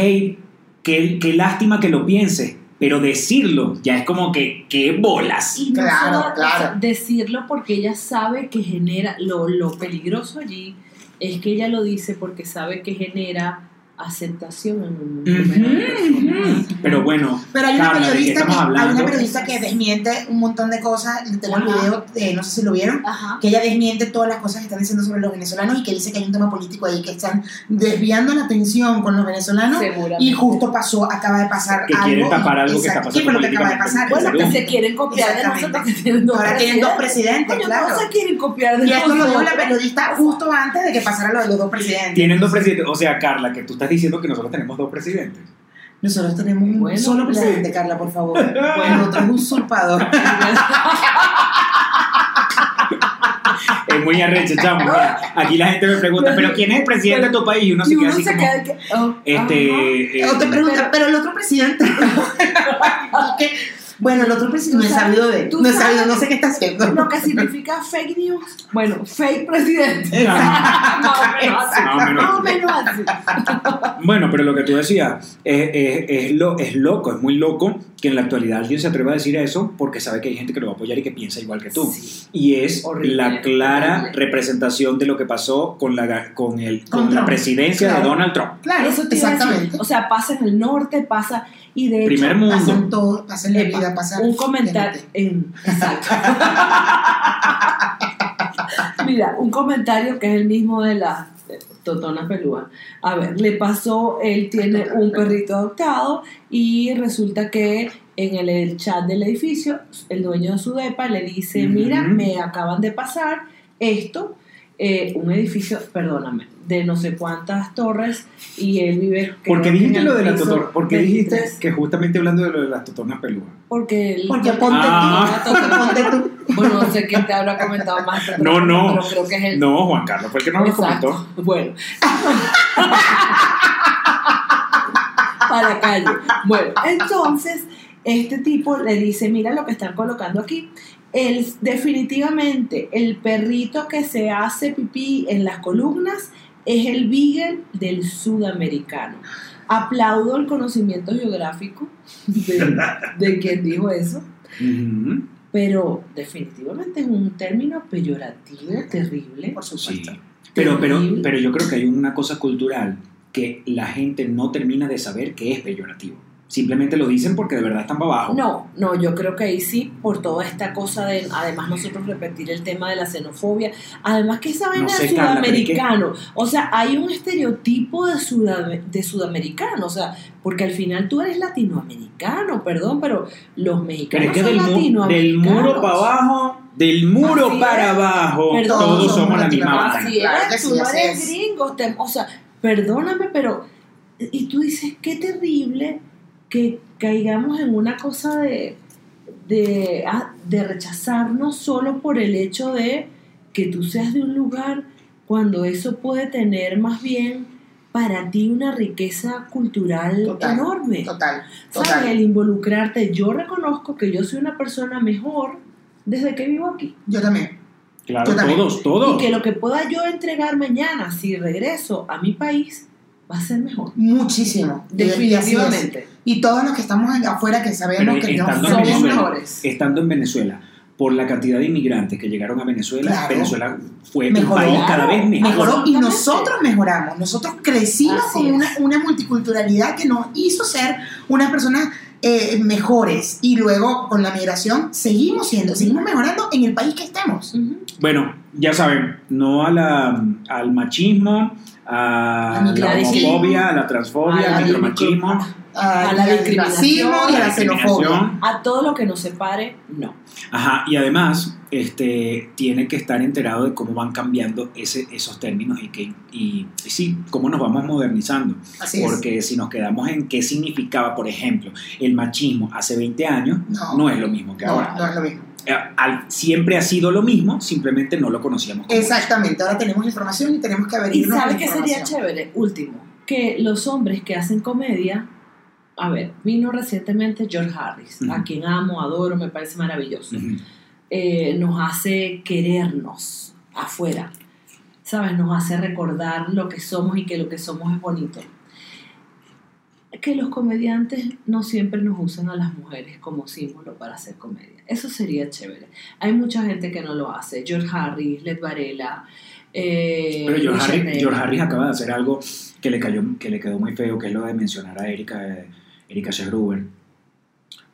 qué, qué lástima que lo piense, pero decirlo ya es como que, qué bolas. Y no Claro, solo claro. decirlo porque ella sabe que genera, lo, lo peligroso allí es que ella lo dice porque sabe que genera aceptación en un personas. Pero bueno, Pero hay una, Carla, ¿de qué periodista que, hay una periodista que desmiente un montón de cosas. Tengo el video, eh, no sé si lo vieron, Ajá. que ella desmiente todas las cosas que están diciendo sobre los venezolanos y que dice que hay un tema político ahí que están desviando la atención con los venezolanos. Y justo pasó, acaba de pasar Que algo. quieren tapar algo que está pasando en Bueno, que se quieren copiar de nosotros Ahora tienen dos presidentes, claro. ¿cómo se quieren copiar de Y esto lo dijo la periodista justo antes de que pasara lo de los dos presidentes. tienen dos presidentes. O sea, Carla, que tú estás diciendo que nosotros tenemos dos presidentes. Nosotros tenemos un Bueno, solo claro. presidente, Carla, por favor. Bueno, otro es usurpador. Es muy arrecho, chamo. Aquí la gente me pregunta, ¿pero quién es el presidente de tu país? Y uno se Y queda uno así se como. queda que- oh. Este. eh, O te preguntan, pero el otro presidente. ¿Qué? Bueno, el otro presidente no he sabido de No he sabido, no sé qué está haciendo. Lo que significa fake news. Bueno, fake presidente. Más o menos así. Bueno, pero lo que tú decías es, es- es lo, es loco, es muy loco que en la actualidad alguien se atreva a decir eso porque sabe que hay gente que lo va a apoyar y que piensa igual que tú. Sí. Y es Horrible, la clara horrible. representación de lo que pasó con la, con el, con Con la presidencia de. Donald Trump. Claro, Eso te iba a decir. exactamente. O sea, pasa en el norte, pasa. Y de Primer hecho, mundo. Pasan todo, pasan la vida, pasan. un comentario. en- exacto. Mira, un comentario que es el mismo de la totona pelúa. A ver, le pasó, él tiene un perrito adoptado y resulta que en el, el chat del edificio, el dueño de su depa le dice, mira, me acaban de pasar esto, eh, un edificio, perdóname, de no sé cuántas torres y él vive... ¿Por qué creo que dijiste lo de la piso totona? ¿Por qué dijiste 23, que justamente hablando de lo de las totonas pelúas? Porque, él- Porque ponte Ah. tú, ponte tú. Bueno, no sé quién te habrá comentado más. No, no. Pero creo que es el. No, Juan Carlos fue el que no lo comentó. Bueno. Para la calle. Bueno, entonces, este tipo le dice: Mira lo que están colocando aquí. El, definitivamente, el perrito que se hace pipí en las columnas es el beagle del sudamericano. Aplaudo el conocimiento geográfico de, de quien dijo eso. Pero definitivamente es un término peyorativo, terrible. Por Sí. supuesto. Pero, pero, Terrible. pero yo creo que hay una cosa cultural que la gente no termina de saber que es peyorativo. Simplemente lo dicen porque de verdad están para abajo. No, no, yo creo que ahí sí, por toda esta cosa de, además nosotros repetir el tema de la xenofobia, además que esa vaina No sé, Carla, pero sudamericano, o sea, hay un estereotipo de, sudam- de sudamericano, o sea, porque al final tú eres latinoamericano, perdón, pero los Pero mexicanos es que son del, mu- del latinoamericanos. muro para abajo, del muro Así para es. abajo, Perdón, todos somos somos la misma sí, tú no eres es. gringo, te- o sea, perdóname, pero y tú dices qué terrible que caigamos en una cosa de de, ah, de rechazarnos solo por el hecho de que tú seas de un lugar cuando eso puede tener más bien para ti una riqueza cultural Total, enorme. Total, ¿Sabes? total. El involucrarte. Yo reconozco que yo soy una persona mejor desde que vivo aquí. Yo también. Claro, Yo también. todos, todos. Y que lo que pueda yo entregar mañana, si regreso a mi país, va a ser mejor. Muchísimo. Definitivamente. Y todos los que estamos afuera que sabemos Pero que no somos mejores. estando en Venezuela, por la cantidad de inmigrantes que llegaron a Venezuela, Claro. Venezuela fue Mejoró. un país cada vez mejor. mejoró y nosotros mejoramos. Nosotros crecimos Así con una, una multiculturalidad que nos hizo ser unas personas eh, mejores. Y luego con la migración seguimos siendo, seguimos mejorando en el país que estemos. Bueno, ya saben, no a la, al machismo, a la homofobia, a la transfobia, a al la micromachismo, A, A la discriminación, a la xenofobia. A todo lo que nos separe, no. Ajá, y además este, tiene que estar enterado de cómo van cambiando ese, esos términos y, que, y, y sí, cómo nos vamos modernizando. Así es. Porque si nos quedamos en qué significaba, por ejemplo, el machismo hace 20 años, No. no, es lo mismo que No, ahora. no es lo mismo. Eh, al- siempre ha sido lo mismo, simplemente no lo conocíamos. Exactamente, ahora tenemos la información y tenemos que ¿Y averiguar sabes la qué sería chévere? Último, que los hombres que hacen comedia, a ver, vino recientemente George Harris, a quien amo, adoro, me parece maravilloso. Eh, nos hace querernos afuera, ¿sabes? Nos hace recordar lo que somos y que lo que somos es bonito. Que los comediantes no siempre nos usan a las mujeres como símbolo para hacer comedia. Eso sería chévere. Hay mucha gente que no lo hace. George Harris, Led Varela. Eh, Pero George Harris. George Harris acaba de hacer algo que le, cayó, que le quedó muy feo, que es lo de mencionar a Erika, eh, Erika Schegruber.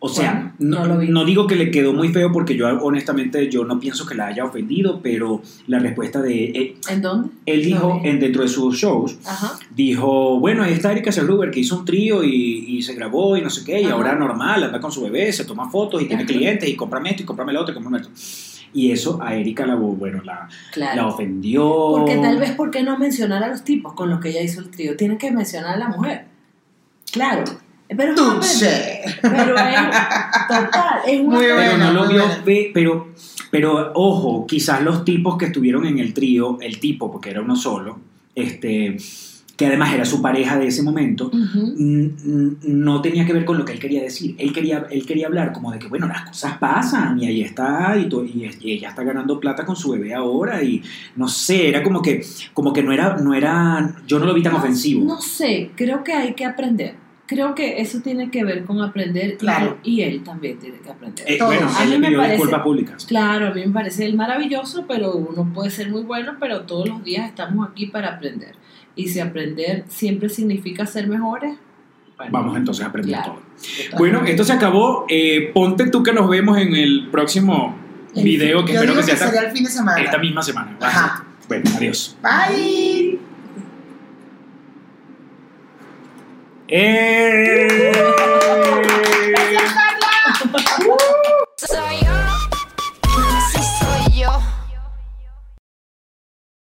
O sea, Bueno, no, no no digo que le quedó muy feo porque yo honestamente yo no pienso que la haya ofendido, pero la respuesta de él, ¿En dónde? él dijo en, dentro de sus shows, Ajá. dijo, bueno, ahí está Erika Schegruber que hizo un trío y, y se grabó y no sé qué, y Ajá. ahora normal, anda con su bebé, se toma fotos y tiene clientes y cómprame esto y cómprame lo otro y cómprame esto. Y eso a Erika la, bueno, la, la Claro. ofendió. Porque tal vez, ¿por qué no mencionar a los tipos con los que ella hizo el trío? Tienen que mencionar a la mujer. Claro. Pero. Tuche. Pero es total, es una Muy pero no lo vio, ve- pero, pero ojo, quizás los tipos que estuvieron en el trío, el tipo, porque era uno solo, este, que además era su pareja de ese momento, Ujú. mm, mm, no tenía que ver con lo que él quería decir. Él quería, él quería hablar como de que, bueno, las cosas pasan y ahí está, y, y, y ella está ganando plata con su bebé ahora, y no sé, era como que, como que no era, no era, yo no lo vi tan No- ofensivo. No sé, creo que hay que aprender. Creo que eso tiene que ver con aprender y- Claro. y, él también tiene que aprender. Eh, bueno, A él mí me parece- públicas. Claro, a mí me parece el maravilloso, pero uno puede ser muy bueno, pero todos los días estamos aquí para aprender. Y si aprender siempre significa ser mejores, vamos entonces a aprender Claro. todo. Bueno, esto se acabó. Eh, ponte tú que nos vemos en el próximo El- video que yo espero digo que sea esta, el fin de semana. esta misma semana. Ajá. Bueno, adiós. Bye. Спасибо,